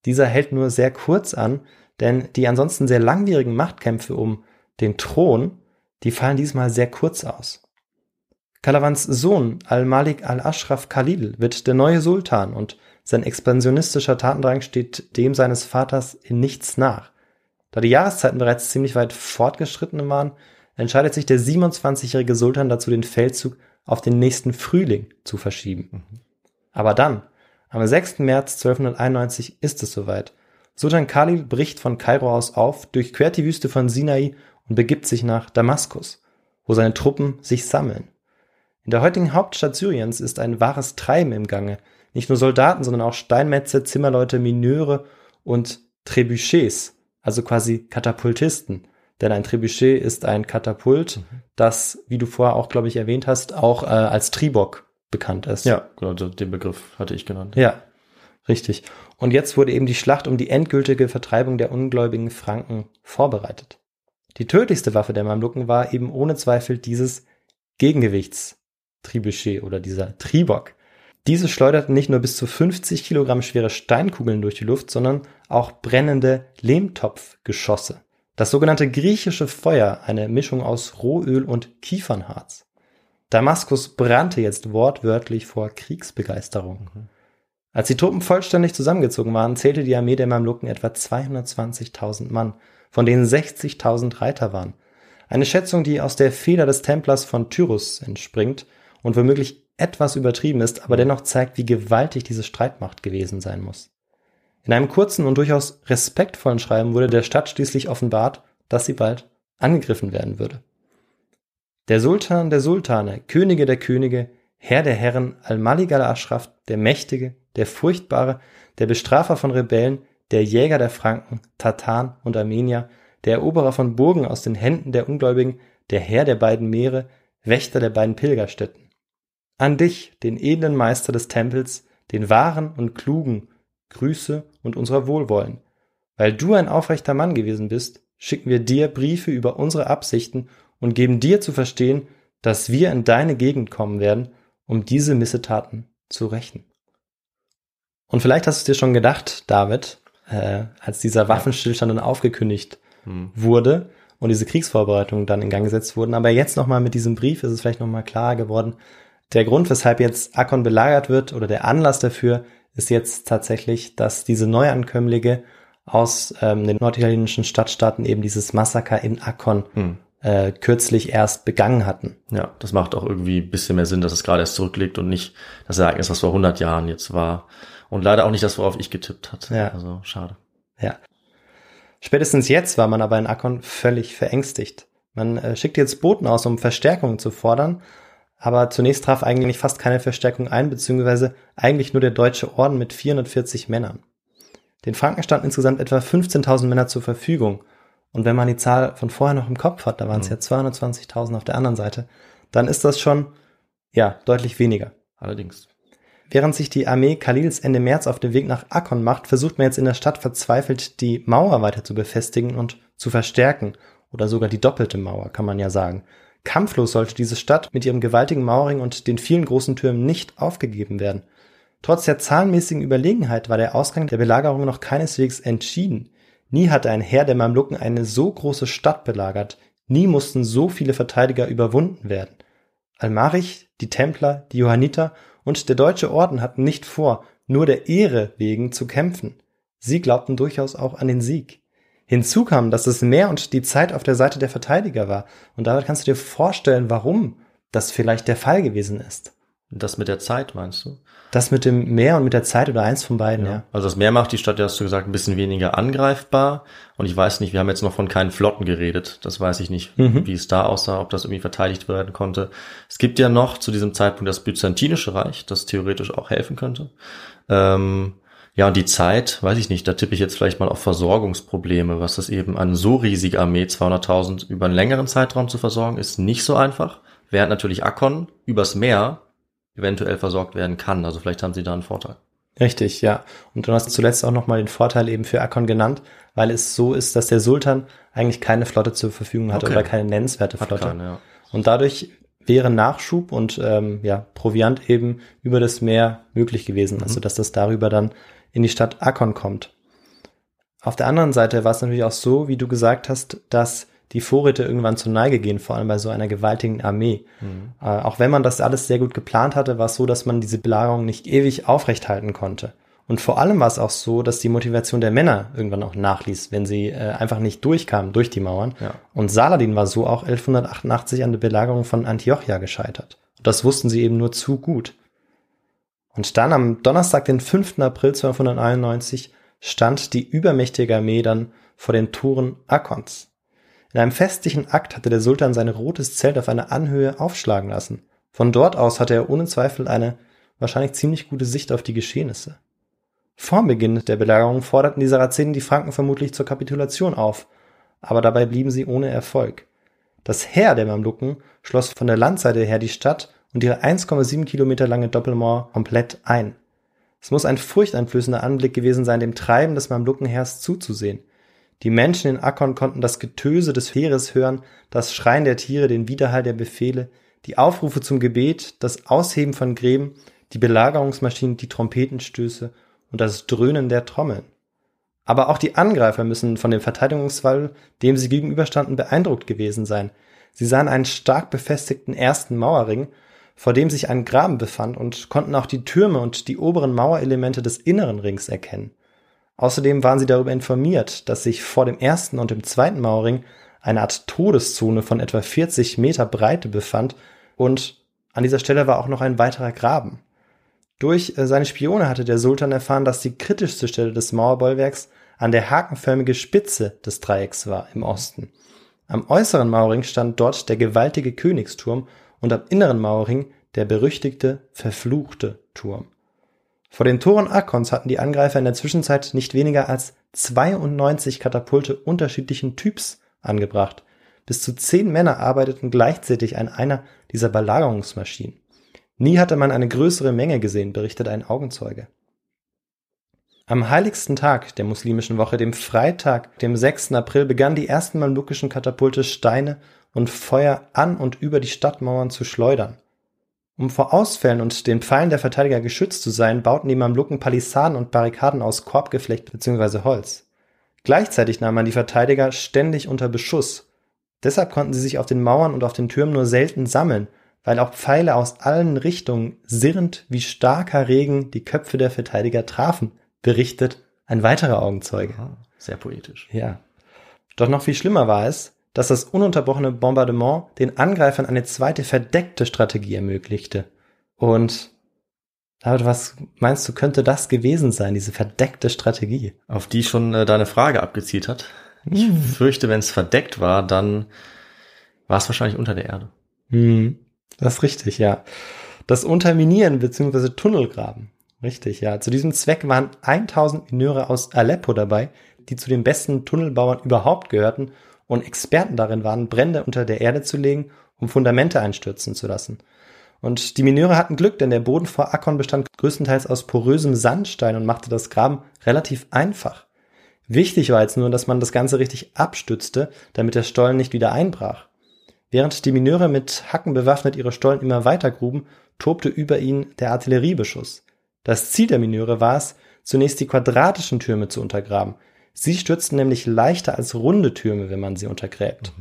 dieser hält nur sehr kurz an, denn die ansonsten sehr langwierigen Machtkämpfe um den Thron, die fallen diesmal sehr kurz aus. Kalawans Sohn Al-Malik al-Ashraf Khalil wird der neue Sultan und sein expansionistischer Tatendrang steht dem seines Vaters in nichts nach. Da die Jahreszeiten bereits ziemlich weit fortgeschritten waren, entscheidet sich der 27-jährige Sultan dazu, den Feldzug auf den nächsten Frühling zu verschieben. Aber dann, am 6. März 1291 ist es soweit. Sultan Khalil bricht von Kairo aus auf, durchquert die Wüste von Sinai und begibt sich nach Damaskus, wo seine Truppen sich sammeln. In der heutigen Hauptstadt Syriens ist ein wahres Treiben im Gange. Nicht nur Soldaten, sondern auch Steinmetze, Zimmerleute, Mineure und Trebuchets, also quasi Katapultisten. Denn ein Trebuchet ist ein Katapult, mhm. das, wie du vorher auch, glaube ich, erwähnt hast, auch äh, als Tribok bekannt ist. Ja, genau, den Begriff hatte ich genannt. Ja, richtig. Und jetzt wurde eben die Schlacht um die endgültige Vertreibung der ungläubigen Franken vorbereitet. Die tödlichste Waffe der Mamluken war eben ohne Zweifel dieses Gegengewichts Trebuchet oder dieser Tribok. Diese schleuderten nicht nur bis zu 50 Kilogramm schwere Steinkugeln durch die Luft, sondern auch brennende Lehmtopfgeschosse. Das sogenannte griechische Feuer, eine Mischung aus Rohöl und Kiefernharz. Damaskus brannte jetzt wortwörtlich vor Kriegsbegeisterung. Als die Truppen vollständig zusammengezogen waren, zählte die Armee der Mamluken etwa 220.000 Mann, von denen 60.000 Reiter waren. Eine Schätzung, die aus der Feder des Templers von Tyrus entspringt und womöglich etwas übertrieben ist, aber dennoch zeigt, wie gewaltig diese Streitmacht gewesen sein muss. In einem kurzen und durchaus respektvollen Schreiben wurde der Stadt schließlich offenbart, dass sie bald angegriffen werden würde. Der Sultan der Sultane, Könige der Könige, Herr der Herren, Al-Malik al-Ashraf, der Mächtige, der Furchtbare, der Bestrafer von Rebellen, der Jäger der Franken, Tataren und Armenier, der Eroberer von Burgen aus den Händen der Ungläubigen, der Herr der beiden Meere, Wächter der beiden Pilgerstätten. An dich, den edlen Meister des Tempels, den wahren und klugen, Grüße und unser Wohlwollen. Weil du ein aufrechter Mann gewesen bist, schicken wir dir Briefe über unsere Absichten und geben dir zu verstehen, dass wir in deine Gegend kommen werden, um diese Missetaten zu rächen. Und vielleicht hast du es dir schon gedacht, David, äh, als dieser Waffenstillstand dann aufgekündigt hm. wurde und diese Kriegsvorbereitungen dann in Gang gesetzt wurden. Aber jetzt nochmal mit diesem Brief ist es vielleicht nochmal klar geworden, der Grund, weshalb jetzt Akkon belagert wird oder der Anlass dafür ist jetzt tatsächlich, dass diese Neuankömmlinge aus ähm, den norditalienischen Stadtstaaten eben dieses Massaker in Akkon hm. äh, kürzlich erst begangen hatten. Ja, das macht auch irgendwie ein bisschen mehr Sinn, dass es gerade erst zurückliegt und nicht das Ereignis, was vor 100 Jahren jetzt war. Und leider auch nicht das, worauf ich getippt hatte. Ja. Also schade. Ja. Spätestens jetzt war man aber in Akkon völlig verängstigt. Man äh, schickt jetzt Boten aus, um Verstärkungen zu fordern, aber zunächst traf eigentlich fast keine Verstärkung ein, beziehungsweise eigentlich nur der deutsche Orden mit 440 Männern. Den Franken standen insgesamt etwa 15.000 Männer zur Verfügung. Und wenn man die Zahl von vorher noch im Kopf hat, da waren es mhm. ja 220.000 auf der anderen Seite, dann ist das schon, ja, deutlich weniger. Allerdings. Während sich die Armee Khalils Ende März auf den Weg nach Akkon macht, versucht man jetzt in der Stadt verzweifelt, die Mauer weiter zu befestigen und zu verstärken. Oder sogar die doppelte Mauer, kann man ja sagen. Kampflos sollte diese Stadt mit ihrem gewaltigen Mauring und den vielen großen Türmen nicht aufgegeben werden. Trotz der zahlenmäßigen Überlegenheit war der Ausgang der Belagerung noch keineswegs entschieden. Nie hatte ein Heer der Mamluken eine so große Stadt belagert, nie mussten so viele Verteidiger überwunden werden. Almarich, die Templer, die Johanniter und der Deutsche Orden hatten nicht vor, nur der Ehre wegen zu kämpfen. Sie glaubten durchaus auch an den Sieg. Hinzu kam, dass das Meer und die Zeit auf der Seite der Verteidiger war. Und damit kannst du dir vorstellen, warum das vielleicht der Fall gewesen ist. Das mit der Zeit, meinst du? Das mit dem Meer und mit der Zeit oder eins von beiden, ja. ja. Also das Meer macht die Stadt, ja hast du gesagt, ein bisschen weniger angreifbar. Und ich weiß nicht, wir haben jetzt noch von keinen Flotten geredet. Das weiß ich nicht, mhm. wie es da aussah, ob das irgendwie verteidigt werden konnte. Es gibt ja noch zu diesem Zeitpunkt das Byzantinische Reich, das theoretisch auch helfen könnte. Ähm, Ja, und die Zeit, weiß ich nicht, da tippe ich jetzt vielleicht mal auf Versorgungsprobleme, was das eben an so riesige Armee, 200.000 über einen längeren Zeitraum zu versorgen, ist nicht so einfach. Während natürlich Akkon übers Meer eventuell versorgt werden kann. Also vielleicht haben sie da einen Vorteil. Richtig, ja. Und du hast zuletzt auch nochmal den Vorteil eben für Akkon genannt, weil es so ist, dass der Sultan eigentlich keine Flotte zur Verfügung hatte Okay. oder keine nennenswerte Flotte. keine, ja. Und dadurch wäre Nachschub und ähm, ja, Proviant eben über das Meer möglich gewesen. Also dass das darüber dann in die Stadt Akkon kommt. Auf der anderen Seite war es natürlich auch so, wie du gesagt hast, dass die Vorräte irgendwann zur Neige gehen, vor allem bei so einer gewaltigen Armee. Äh, auch wenn man das alles sehr gut geplant hatte, war es so, dass man diese Belagerung nicht ewig aufrechthalten konnte. Und vor allem war es auch so, dass die Motivation der Männer irgendwann auch nachließ, wenn sie äh, einfach nicht durchkamen durch die Mauern. Ja. Und Saladin war so auch 1188 an der Belagerung von Antiochia gescheitert. Und das wussten sie eben nur zu gut. Und dann am Donnerstag, den 5. April 1291, stand die übermächtige Armee dann vor den Toren Akkons. In einem festlichen Akt hatte der Sultan sein rotes Zelt auf einer Anhöhe aufschlagen lassen. Von dort aus hatte er ohne Zweifel eine wahrscheinlich ziemlich gute Sicht auf die Geschehnisse. Vor Beginn der Belagerung forderten die Sarazenen die Franken vermutlich zur Kapitulation auf, aber dabei blieben sie ohne Erfolg. Das Heer der Mamluken schloss von der Landseite her die Stadt und ihre 1,7 Kilometer lange Doppelmauer komplett ein. Es muss ein furchteinflößender Anblick gewesen sein, dem Treiben des Mamlukenheers zuzusehen. Die Menschen in Akkon konnten das Getöse des Heeres hören, das Schreien der Tiere, den Widerhall der Befehle, die Aufrufe zum Gebet, das Ausheben von Gräben, die Belagerungsmaschinen, die Trompetenstöße und das Dröhnen der Trommeln. Aber auch die Angreifer müssen von dem Verteidigungswall, dem sie gegenüberstanden, beeindruckt gewesen sein. Sie sahen einen stark befestigten ersten Mauerring, vor dem sich ein Graben befand und konnten auch die Türme und die oberen Mauerelemente des inneren Rings erkennen. Außerdem waren sie darüber informiert, dass sich vor dem ersten und dem zweiten Mauerring eine Art Todeszone von etwa 40 Meter Breite befand und an dieser Stelle war auch noch ein weiterer Graben. Durch äh, seine Spione hatte der Sultan erfahren, dass die kritischste Stelle des Mauerbollwerks an der hakenförmige Spitze des Dreiecks war im Osten. Am äußeren Mauerring stand dort der gewaltige Königsturm und am inneren Mauerring der berüchtigte, verfluchte Turm. Vor den Toren Akkons hatten die Angreifer in der Zwischenzeit nicht weniger als 92 Katapulte unterschiedlichen Typs angebracht. Bis zu zehn Männer arbeiteten gleichzeitig an einer dieser Belagerungsmaschinen. Nie hatte man eine größere Menge gesehen, berichtet ein Augenzeuge. Am heiligsten Tag der muslimischen Woche, dem Freitag, dem 6. April, begannen die ersten mamlukischen Katapulte Steine und Feuer an und über die Stadtmauern zu schleudern. Um vor Ausfällen und den Pfeilen der Verteidiger geschützt zu sein, bauten die Mamluken Palisaden und Barrikaden aus Korbgeflecht bzw. Holz. Gleichzeitig nahm man die Verteidiger ständig unter Beschuss. Deshalb konnten sie sich auf den Mauern und auf den Türmen nur selten sammeln, weil auch Pfeile aus allen Richtungen sirrend wie starker Regen die Köpfe der Verteidiger trafen, berichtet ein weiterer Augenzeuge. Sehr poetisch. Ja. Doch noch viel schlimmer war es, dass das ununterbrochene Bombardement den Angreifern eine zweite verdeckte Strategie ermöglichte. Und David, was meinst du, könnte das gewesen sein, diese verdeckte Strategie? Auf die schon äh, deine Frage abgezielt hat. Ich fürchte, wenn es verdeckt war, dann war es wahrscheinlich unter der Erde. Hm, das ist richtig, ja. Das Unterminieren bzw. Tunnelgraben. Richtig, ja. Zu diesem Zweck waren 1000 Mineure aus Aleppo dabei, die zu den besten Tunnelbauern überhaupt gehörten und Experten darin waren, Brände unter der Erde zu legen, um Fundamente einstürzen zu lassen. Und die Mineure hatten Glück, denn der Boden vor Akkon bestand größtenteils aus porösem Sandstein und machte das Graben relativ einfach. Wichtig war jetzt nur, dass man das Ganze richtig abstützte, damit der Stollen nicht wieder einbrach. Während die Mineure mit Hacken bewaffnet ihre Stollen immer weiter gruben, tobte über ihnen der Artilleriebeschuss. Das Ziel der Mineure war es, zunächst die quadratischen Türme zu untergraben. Sie stürzten nämlich leichter als runde Türme, wenn man sie untergräbt.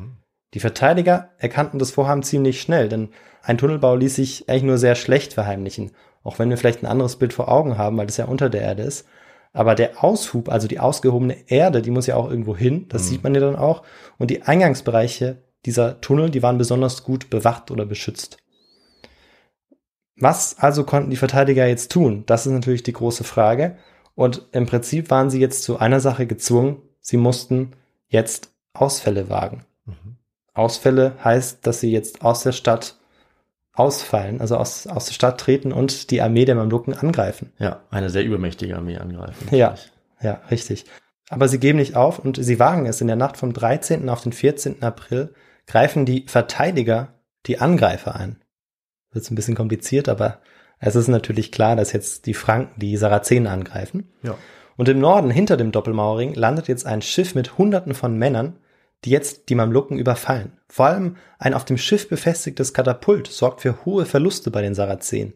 Die Verteidiger erkannten das Vorhaben ziemlich schnell, denn ein Tunnelbau ließ sich eigentlich nur sehr schlecht verheimlichen, auch wenn wir vielleicht ein anderes Bild vor Augen haben, weil es ja unter der Erde ist. Aber der Aushub, also die ausgehobene Erde, die muss ja auch irgendwo hin, das sieht man ja dann auch. Und die Eingangsbereiche dieser Tunnel, die waren besonders gut bewacht oder beschützt. Was also konnten die Verteidiger jetzt tun? Das ist natürlich die große Frage. Und im Prinzip waren sie jetzt zu einer Sache gezwungen. Sie mussten jetzt Ausfälle wagen. Ausfälle heißt, dass sie jetzt aus der Stadt ausfallen, also aus, aus der Stadt treten und die Armee der Mamluken angreifen. Ja, eine sehr übermächtige Armee angreifen. Ja, ja, richtig. Aber sie geben nicht auf und sie wagen es in der Nacht vom 13. auf den 14. April, greifen die Verteidiger die Angreifer ein. Wird ein bisschen kompliziert, aber es ist natürlich klar, dass jetzt die Franken die Sarazenen angreifen. Ja. Und im Norden, hinter dem Doppelmauerring, landet jetzt ein Schiff mit Hunderten von Männern, die jetzt die Mamluken überfallen. Vor allem ein auf dem Schiff befestigtes Katapult sorgt für hohe Verluste bei den Sarazenen.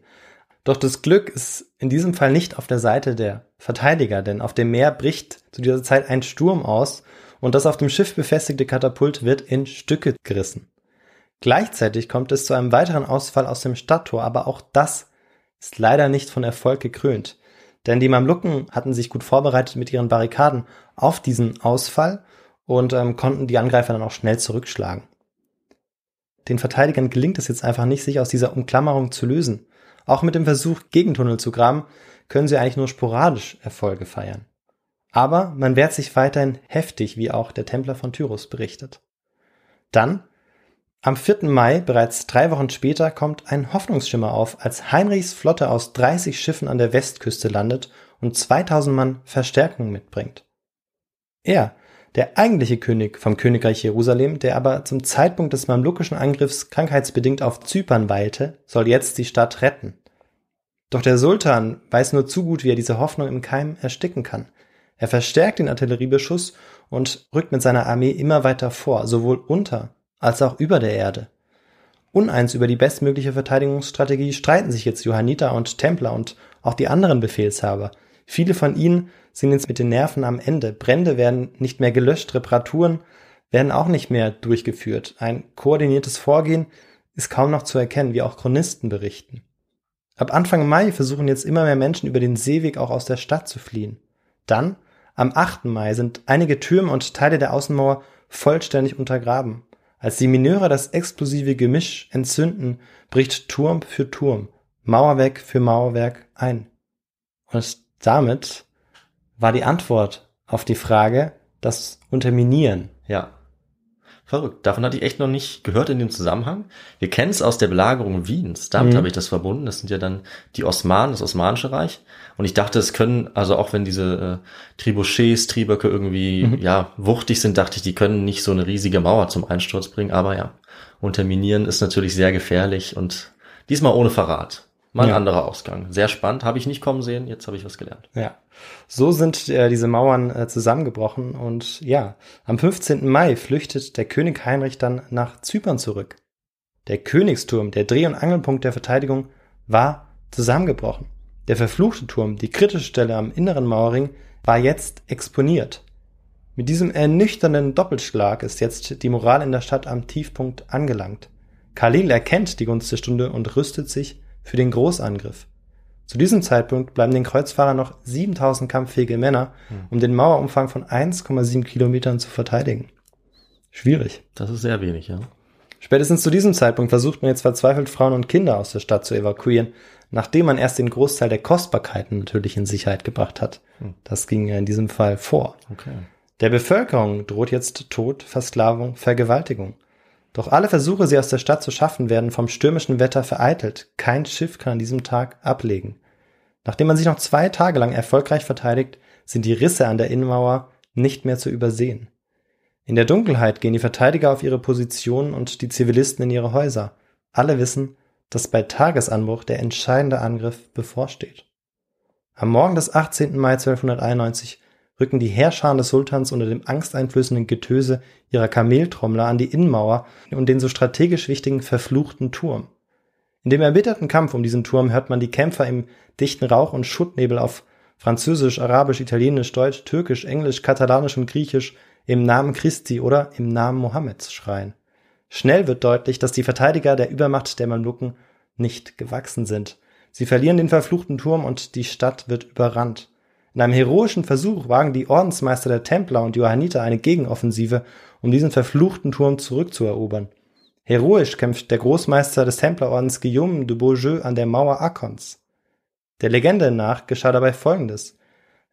Doch das Glück ist in diesem Fall nicht auf der Seite der Verteidiger, denn auf dem Meer bricht zu dieser Zeit ein Sturm aus und das auf dem Schiff befestigte Katapult wird in Stücke gerissen. Gleichzeitig kommt es zu einem weiteren Ausfall aus dem Stadttor, aber auch das ist leider nicht von Erfolg gekrönt. Denn die Mamluken hatten sich gut vorbereitet mit ihren Barrikaden auf diesen Ausfall und ähm, konnten die Angreifer dann auch schnell zurückschlagen. Den Verteidigern gelingt es jetzt einfach nicht, sich aus dieser Umklammerung zu lösen. Auch mit dem Versuch, Gegentunnel zu graben, können sie eigentlich nur sporadisch Erfolge feiern. Aber man wehrt sich weiterhin heftig, wie auch der Templer von Tyrus berichtet. Dann, am 4. Mai, bereits drei Wochen später, kommt ein Hoffnungsschimmer auf, als Heinrichs Flotte aus 30 Schiffen an der Westküste landet und 2000 Mann Verstärkung mitbringt. Er, der eigentliche König vom Königreich Jerusalem, der aber zum Zeitpunkt des mamlukischen Angriffs krankheitsbedingt auf Zypern weilte, soll jetzt die Stadt retten. Doch der Sultan weiß nur zu gut, wie er diese Hoffnung im Keim ersticken kann. Er verstärkt den Artilleriebeschuss und rückt mit seiner Armee immer weiter vor, sowohl unter als auch über der Erde. Uneins über die bestmögliche Verteidigungsstrategie streiten sich jetzt Johanniter und Templer und auch die anderen Befehlshaber. Viele von ihnen sind jetzt mit den Nerven am Ende. Brände werden nicht mehr gelöscht, Reparaturen werden auch nicht mehr durchgeführt. Ein koordiniertes Vorgehen ist kaum noch zu erkennen, wie auch Chronisten berichten. Ab Anfang Mai versuchen jetzt immer mehr Menschen über den Seeweg auch aus der Stadt zu fliehen. Dann, am 8. Mai, sind einige Türme und Teile der Außenmauer vollständig untergraben. Als die Mineure das explosive Gemisch entzünden, bricht Turm für Turm, Mauerwerk für Mauerwerk ein. Und damit war die Antwort auf die Frage das Unterminieren. Ja. Verrückt. Davon hatte ich echt noch nicht gehört in dem Zusammenhang. Wir kennen es aus der Belagerung Wiens. Damit mhm. habe ich das verbunden. Das sind ja dann die Osmanen, das Osmanische Reich. Und ich dachte, es können, also auch wenn diese äh, Tribuchets, Triböcke irgendwie, mhm. ja, wuchtig sind, dachte ich, die können nicht so eine riesige Mauer zum Einsturz bringen. Aber ja, unterminieren ist natürlich sehr gefährlich und diesmal ohne Verrat. Mal ein ja. anderer Ausgang. Sehr spannend, habe ich nicht kommen sehen, jetzt habe ich was gelernt. Ja. So sind äh, diese Mauern äh, zusammengebrochen und ja, am 15. Mai flüchtet der König Heinrich dann nach Zypern zurück. Der Königsturm, der Dreh- und Angelpunkt der Verteidigung, war zusammengebrochen. Der verfluchte Turm, die kritische Stelle am inneren Mauerring, war jetzt exponiert. Mit diesem ernüchternden Doppelschlag ist jetzt die Moral in der Stadt am Tiefpunkt angelangt. Khalil erkennt die Gunst der Stunde und rüstet sich für den Großangriff. Zu diesem Zeitpunkt bleiben den Kreuzfahrern noch 7000 kampffähige Männer, um den Mauerumfang von 1,7 Kilometern zu verteidigen. Schwierig. Das ist sehr wenig, ja. Spätestens zu diesem Zeitpunkt versucht man jetzt verzweifelt Frauen und Kinder aus der Stadt zu evakuieren, nachdem man erst den Großteil der Kostbarkeiten natürlich in Sicherheit gebracht hat. Hm. Das ging ja in diesem Fall vor. Okay. Der Bevölkerung droht jetzt Tod, Versklavung, Vergewaltigung. Doch alle Versuche, sie aus der Stadt zu schaffen, werden vom stürmischen Wetter vereitelt. Kein Schiff kann an diesem Tag ablegen. Nachdem man sich noch zwei Tage lang erfolgreich verteidigt, sind die Risse an der Innenmauer nicht mehr zu übersehen. In der Dunkelheit gehen die Verteidiger auf ihre Positionen und die Zivilisten in ihre Häuser. Alle wissen, dass bei Tagesanbruch der entscheidende Angriff bevorsteht. Am Morgen des 18. Mai 1291 rücken die Heerscharen des Sultans unter dem angsteinflößenden Getöse ihrer Kameltrommler an die Innenmauer und den so strategisch wichtigen verfluchten Turm. In dem erbitterten Kampf um diesen Turm hört man die Kämpfer im dichten Rauch und Schuttnebel auf Französisch, Arabisch, Italienisch, Deutsch, Türkisch, Englisch, Katalanisch und Griechisch im Namen Christi oder im Namen Mohammeds schreien. Schnell wird deutlich, dass die Verteidiger der Übermacht der Mamluken nicht gewachsen sind. Sie verlieren den verfluchten Turm und die Stadt wird überrannt. In einem heroischen Versuch wagen die Ordensmeister der Templer und Johanniter eine Gegenoffensive, um diesen verfluchten Turm zurückzuerobern. Heroisch kämpft der Großmeister des Templerordens Guillaume de Beaujeu an der Mauer Akons. Der Legende nach geschah dabei Folgendes.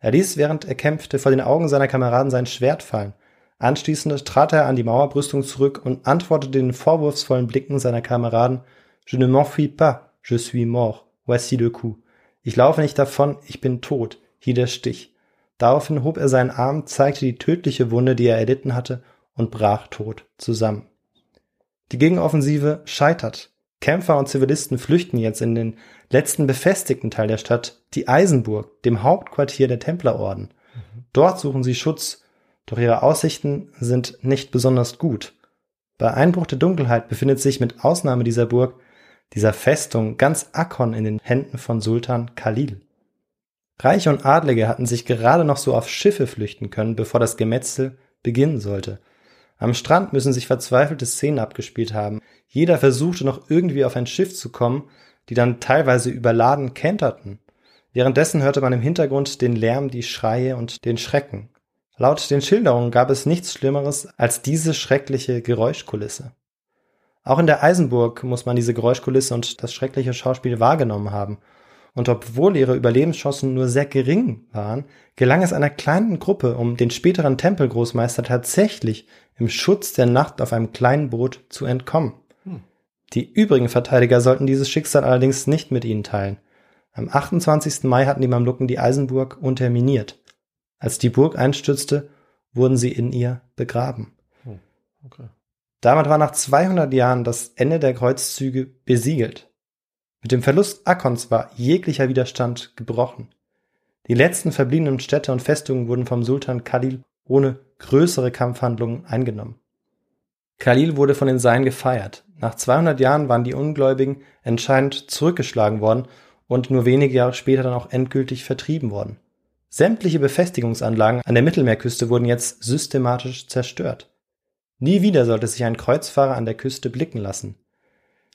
Er ließ, während er kämpfte, vor den Augen seiner Kameraden sein Schwert fallen. Anschließend trat er an die Mauerbrüstung zurück und antwortete den vorwurfsvollen Blicken seiner Kameraden Je ne m'enfuis pas, je suis mort, voici le coup. Ich laufe nicht davon, ich bin tot, hier der Stich. Daraufhin hob er seinen Arm, zeigte die tödliche Wunde, die er erlitten hatte, und brach tot zusammen. Die Gegenoffensive scheitert. Kämpfer und Zivilisten flüchten jetzt in den letzten befestigten Teil der Stadt, die Eisenburg, dem Hauptquartier der Templerorden. Dort suchen sie Schutz, doch ihre Aussichten sind nicht besonders gut. Bei Einbruch der Dunkelheit befindet sich mit Ausnahme dieser Burg, dieser Festung, ganz Akkon in den Händen von Sultan Khalil. Reiche und Adlige hatten sich gerade noch so auf Schiffe flüchten können, bevor das Gemetzel beginnen sollte. Am Strand müssen sich verzweifelte Szenen abgespielt haben. Jeder versuchte noch irgendwie auf ein Schiff zu kommen, die dann teilweise überladen kenterten. Währenddessen hörte man im Hintergrund den Lärm, die Schreie und den Schrecken. Laut den Schilderungen gab es nichts Schlimmeres als diese schreckliche Geräuschkulisse. Auch in der Eisenburg muss man diese Geräuschkulisse und das schreckliche Schauspiel wahrgenommen haben. Und obwohl ihre Überlebenschancen nur sehr gering waren, gelang es einer kleinen Gruppe um den späteren Tempelgroßmeister tatsächlich im Schutz der Nacht auf einem kleinen Boot zu entkommen. Hm. Die übrigen Verteidiger sollten dieses Schicksal allerdings nicht mit ihnen teilen. Am 28. Mai hatten die Mamluken die Eisenburg unterminiert. Als die Burg einstürzte, wurden sie in ihr begraben. Hm. Okay. Damit war nach 200 Jahren das Ende der Kreuzzüge besiegelt. Mit dem Verlust Akkons war jeglicher Widerstand gebrochen. Die letzten verbliebenen Städte und Festungen wurden vom Sultan Khalil ohne größere Kampfhandlungen eingenommen. Khalil wurde von den Seinen gefeiert. Nach 200 Jahren waren die Ungläubigen entscheidend zurückgeschlagen worden und nur wenige Jahre später dann auch endgültig vertrieben worden. Sämtliche Befestigungsanlagen an der Mittelmeerküste wurden jetzt systematisch zerstört. Nie wieder sollte sich ein Kreuzfahrer an der Küste blicken lassen.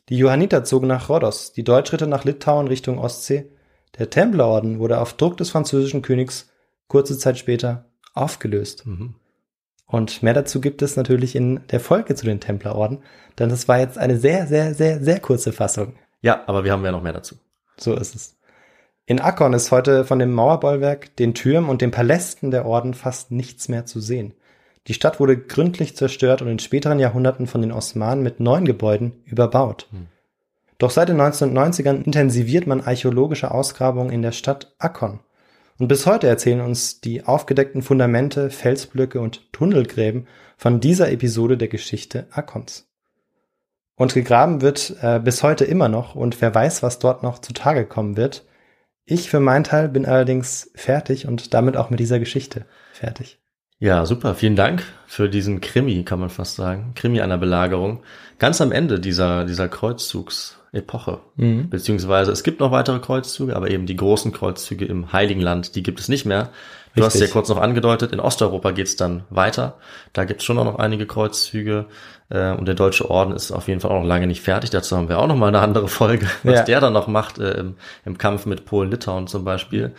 Die Johanniter zogen nach Rhodos, die Deutschritter nach Litauen Richtung Ostsee. Der Templerorden wurde auf Druck des französischen Königs kurze Zeit später aufgelöst. Mhm. Und mehr dazu gibt es natürlich in der Folge zu den Templerorden, denn das war jetzt eine sehr, sehr, sehr, sehr kurze Fassung. Ja, aber wir haben ja noch mehr dazu. So ist es. In Akkon ist heute von dem Mauerbollwerk, den Türmen und den Palästen der Orden fast nichts mehr zu sehen. Die Stadt wurde gründlich zerstört und in späteren Jahrhunderten von den Osmanen mit neuen Gebäuden überbaut. Hm. Doch seit den 1990ern intensiviert man archäologische Ausgrabungen in der Stadt Akkon. Und bis heute erzählen uns die aufgedeckten Fundamente, Felsblöcke und Tunnelgräben von dieser Episode der Geschichte Akkons. Und gegraben wird äh, bis heute immer noch und wer weiß, was dort noch zutage kommen wird. Ich für meinen Teil bin allerdings fertig und damit auch mit dieser Geschichte fertig. Ja, super. Vielen Dank für diesen Krimi, kann man fast sagen. Krimi einer Belagerung. Ganz am Ende dieser, dieser Kreuzzugsepoche. Mhm. Beziehungsweise es gibt noch weitere Kreuzzüge, aber eben die großen Kreuzzüge im Heiligen Land, die gibt es nicht mehr. Du Richtig. hast ja kurz noch angedeutet, in Osteuropa geht's dann weiter. Da gibt's schon noch einige Kreuzzüge. Äh, und der Deutsche Orden ist auf jeden Fall auch noch lange nicht fertig. Dazu haben wir auch noch mal eine andere Folge, (laughs) was ja. der dann noch macht äh, im, im Kampf mit Polen-Litauen zum Beispiel.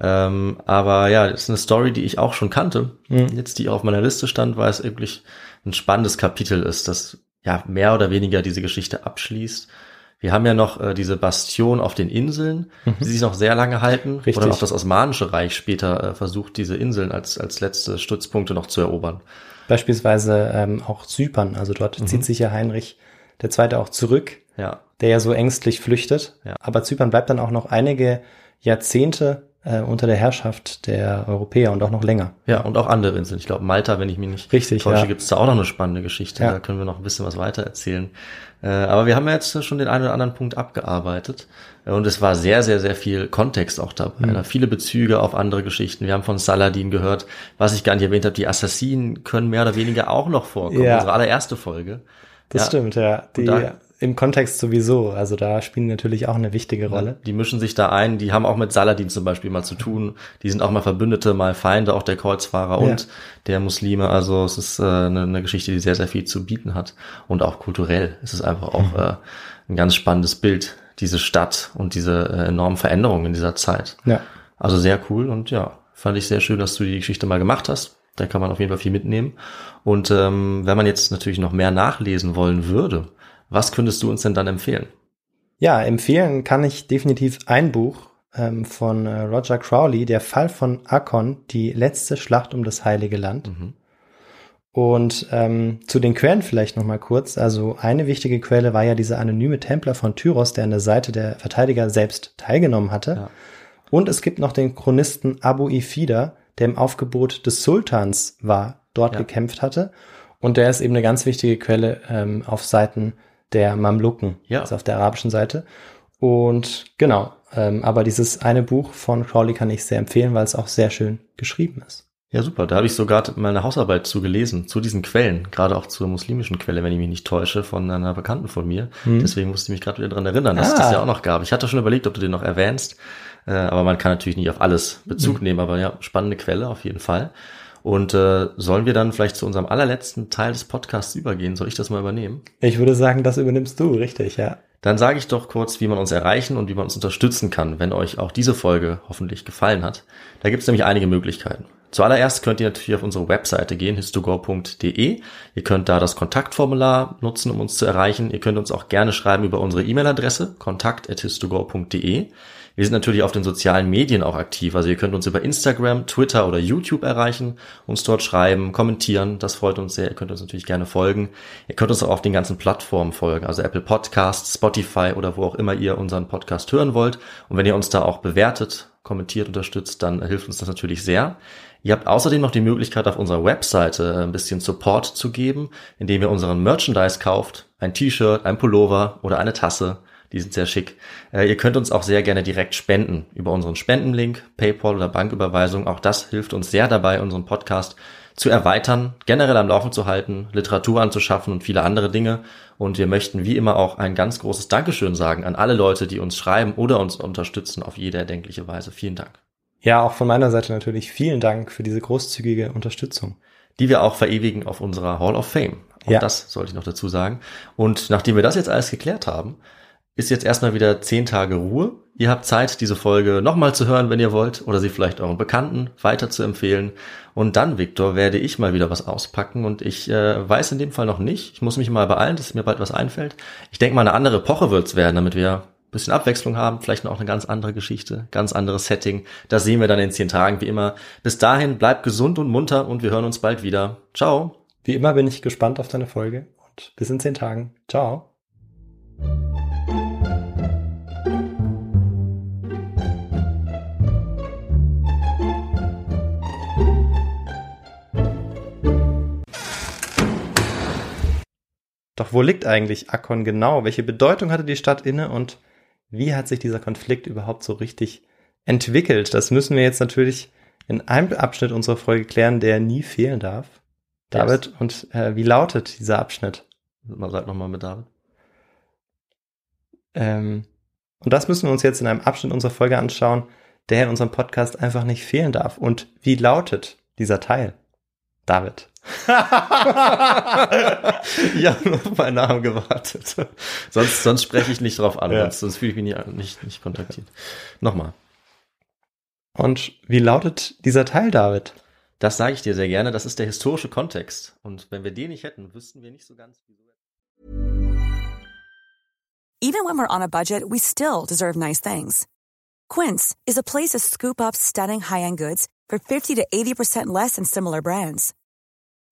Ähm, aber ja, das ist eine Story, die ich auch schon kannte. Mhm. Jetzt, die auf meiner Liste stand, weil es wirklich ein spannendes Kapitel ist, das ja mehr oder weniger diese Geschichte abschließt. Wir haben ja noch äh, diese Bastion auf den Inseln, mhm. die sich noch sehr lange halten. Richtig. Oder auch das Osmanische Reich später äh, versucht, diese Inseln als, als letzte Stützpunkte noch zu erobern. Beispielsweise ähm, auch Zypern. Also dort mhm. zieht sich ja Heinrich der Zweite auch zurück, ja. der ja so ängstlich flüchtet. Ja. Aber Zypern bleibt dann auch noch einige Jahrzehnte äh, unter der Herrschaft der Europäer und auch noch länger. Ja, und auch andere Inseln. Ich glaube, Malta, wenn ich mich nicht Richtig, täusche, ja. gibt es da auch noch eine spannende Geschichte. Ja. Da können wir noch ein bisschen was weiter erzählen. Äh, aber wir haben ja jetzt schon den einen oder anderen Punkt abgearbeitet. Und es war sehr, sehr, sehr viel Kontext auch dabei. Mhm. Viele Bezüge auf andere Geschichten. Wir haben von Saladin gehört, was ich gar nicht erwähnt habe, die Assassinen können mehr oder weniger auch noch vorkommen. Ja. Unsere allererste Folge. Das ja. stimmt, ja. Die, da, im Kontext sowieso. Also da spielen natürlich auch eine wichtige Rolle. Die mischen sich da ein. Die haben auch mit Saladin zum Beispiel mal zu tun. Die sind auch mal Verbündete, mal Feinde, auch der Kreuzfahrer ja. und der Muslime. Also es ist äh, eine, eine, Geschichte, die sehr, sehr viel zu bieten hat. Und auch kulturell ist es einfach auch mhm. äh, ein ganz spannendes Bild, diese Stadt und diese äh, enormen Veränderungen in dieser Zeit. Ja. Also sehr cool und ja, fand ich sehr schön, dass du die Geschichte mal gemacht hast. Da kann man auf jeden Fall viel mitnehmen. Und ähm, wenn man jetzt natürlich noch mehr nachlesen wollen würde, was könntest du uns denn dann empfehlen? Ja, empfehlen kann ich definitiv ein Buch ähm, von äh, Roger Crowley, Der Fall von Akkon, die letzte Schlacht um das Heilige Land. Mhm. Und ähm, zu den Quellen vielleicht noch mal kurz. Also eine wichtige Quelle war ja dieser anonyme Templer von Tyros, der an der Seite der Verteidiger selbst teilgenommen hatte. Ja. Und es gibt noch den Chronisten Abu Ifida, der im Aufgebot des Sultans war, dort Ja. gekämpft hatte. Und der ist eben eine ganz wichtige Quelle ähm, auf Seiten der Mamluken, Ja. also auf der arabischen Seite. Und genau, ähm, aber dieses eine Buch von Crowley kann ich sehr empfehlen, weil es auch sehr schön geschrieben ist. Ja, super. Da habe ich sogar mal eine Hausarbeit zu gelesen, zu diesen Quellen, gerade auch zur muslimischen Quelle, wenn ich mich nicht täusche, von einer Bekannten von mir. Deswegen musste ich mich gerade wieder dran erinnern, dass es Ah. das ja auch noch gab. Ich hatte schon überlegt, ob du den noch erwähnst, äh, aber man kann natürlich nicht auf alles Bezug nehmen, aber ja, spannende Quelle auf jeden Fall. Und äh, sollen wir dann vielleicht zu unserem allerletzten Teil des Podcasts übergehen? Soll ich das mal übernehmen? Ich würde sagen, das übernimmst du, richtig, ja. Dann sage ich doch kurz, wie man uns erreichen und wie man uns unterstützen kann, wenn euch auch diese Folge hoffentlich gefallen hat. Da gibt es nämlich einige Möglichkeiten. Zuallererst könnt ihr natürlich auf unsere Webseite gehen, histogo.de. Ihr könnt da das Kontaktformular nutzen, um uns zu erreichen. Ihr könnt uns auch gerne schreiben über unsere E-Mail-Adresse, kontakt.histogo.de. Wir sind natürlich auf den sozialen Medien auch aktiv. Also ihr könnt uns über Instagram, Twitter oder YouTube erreichen, uns dort schreiben, kommentieren. Das freut uns sehr. Ihr könnt uns natürlich gerne folgen. Ihr könnt uns auch auf den ganzen Plattformen folgen, also Apple Podcasts, Spotify oder wo auch immer ihr unseren Podcast hören wollt. Und wenn ihr uns da auch bewertet, kommentiert, unterstützt, dann hilft uns das natürlich sehr. Ihr habt außerdem noch die Möglichkeit, auf unserer Webseite ein bisschen Support zu geben, indem ihr unseren Merchandise kauft. Ein T-Shirt, ein Pullover oder eine Tasse. Die sind sehr schick. Äh, ihr könnt uns auch sehr gerne direkt spenden über unseren Spendenlink, PayPal oder Banküberweisung. Auch das hilft uns sehr dabei, unseren Podcast zu erweitern, generell am Laufen zu halten, Literatur anzuschaffen und viele andere Dinge. Und wir möchten wie immer auch ein ganz großes Dankeschön sagen an alle Leute, die uns schreiben oder uns unterstützen auf jede erdenkliche Weise. Vielen Dank. Ja, auch von meiner Seite natürlich vielen Dank für diese großzügige Unterstützung. die wir auch verewigen auf unserer Hall of Fame. Auch Ja. das sollte ich noch dazu sagen. Und nachdem wir das jetzt alles geklärt haben, ist jetzt erstmal wieder zehn Tage Ruhe. Ihr habt Zeit, diese Folge nochmal zu hören, wenn ihr wollt, oder sie vielleicht euren Bekannten weiter zu empfehlen. Und dann, Viktor, werde ich mal wieder was auspacken und ich äh, weiß in dem Fall noch nicht. Ich muss mich mal beeilen, dass mir bald was einfällt. Ich denke mal, eine andere Epoche wird's werden, damit wir ein bisschen Abwechslung haben, vielleicht noch eine ganz andere Geschichte, ganz anderes Setting. Das sehen wir dann in zehn Tagen, wie immer. Bis dahin, bleibt gesund und munter und wir hören uns bald wieder. Ciao. Wie immer bin ich gespannt auf deine Folge und bis in zehn Tagen. Ciao. Doch wo liegt eigentlich Akkon genau? Welche Bedeutung hatte die Stadt inne und wie hat sich dieser Konflikt überhaupt so richtig entwickelt? Das müssen wir jetzt natürlich in einem Abschnitt unserer Folge klären, der nie fehlen darf. David, und äh, wie lautet dieser Abschnitt? Man sagt nochmal mit David. Ähm, und das müssen wir uns jetzt in einem Abschnitt unserer Folge anschauen, der in unserem Podcast einfach nicht fehlen darf. Und wie lautet dieser Teil? David. (laughs) ja, nur auf meinen Namen gewartet. sonst, sonst spreche ich nicht drauf an, Ja. sonst, sonst fühle ich mich nicht, nicht, nicht kontaktiert. Nochmal. Und wie lautet dieser Teil, David? Das sage ich dir sehr gerne. Das ist der historische Kontext. Und wenn wir den nicht hätten, wüssten wir nicht so ganz, wieso. Even when we're on a budget, we still deserve nice things. Quince is a place to scoop up stunning high-end goods for 50 to 80% less than similar brands.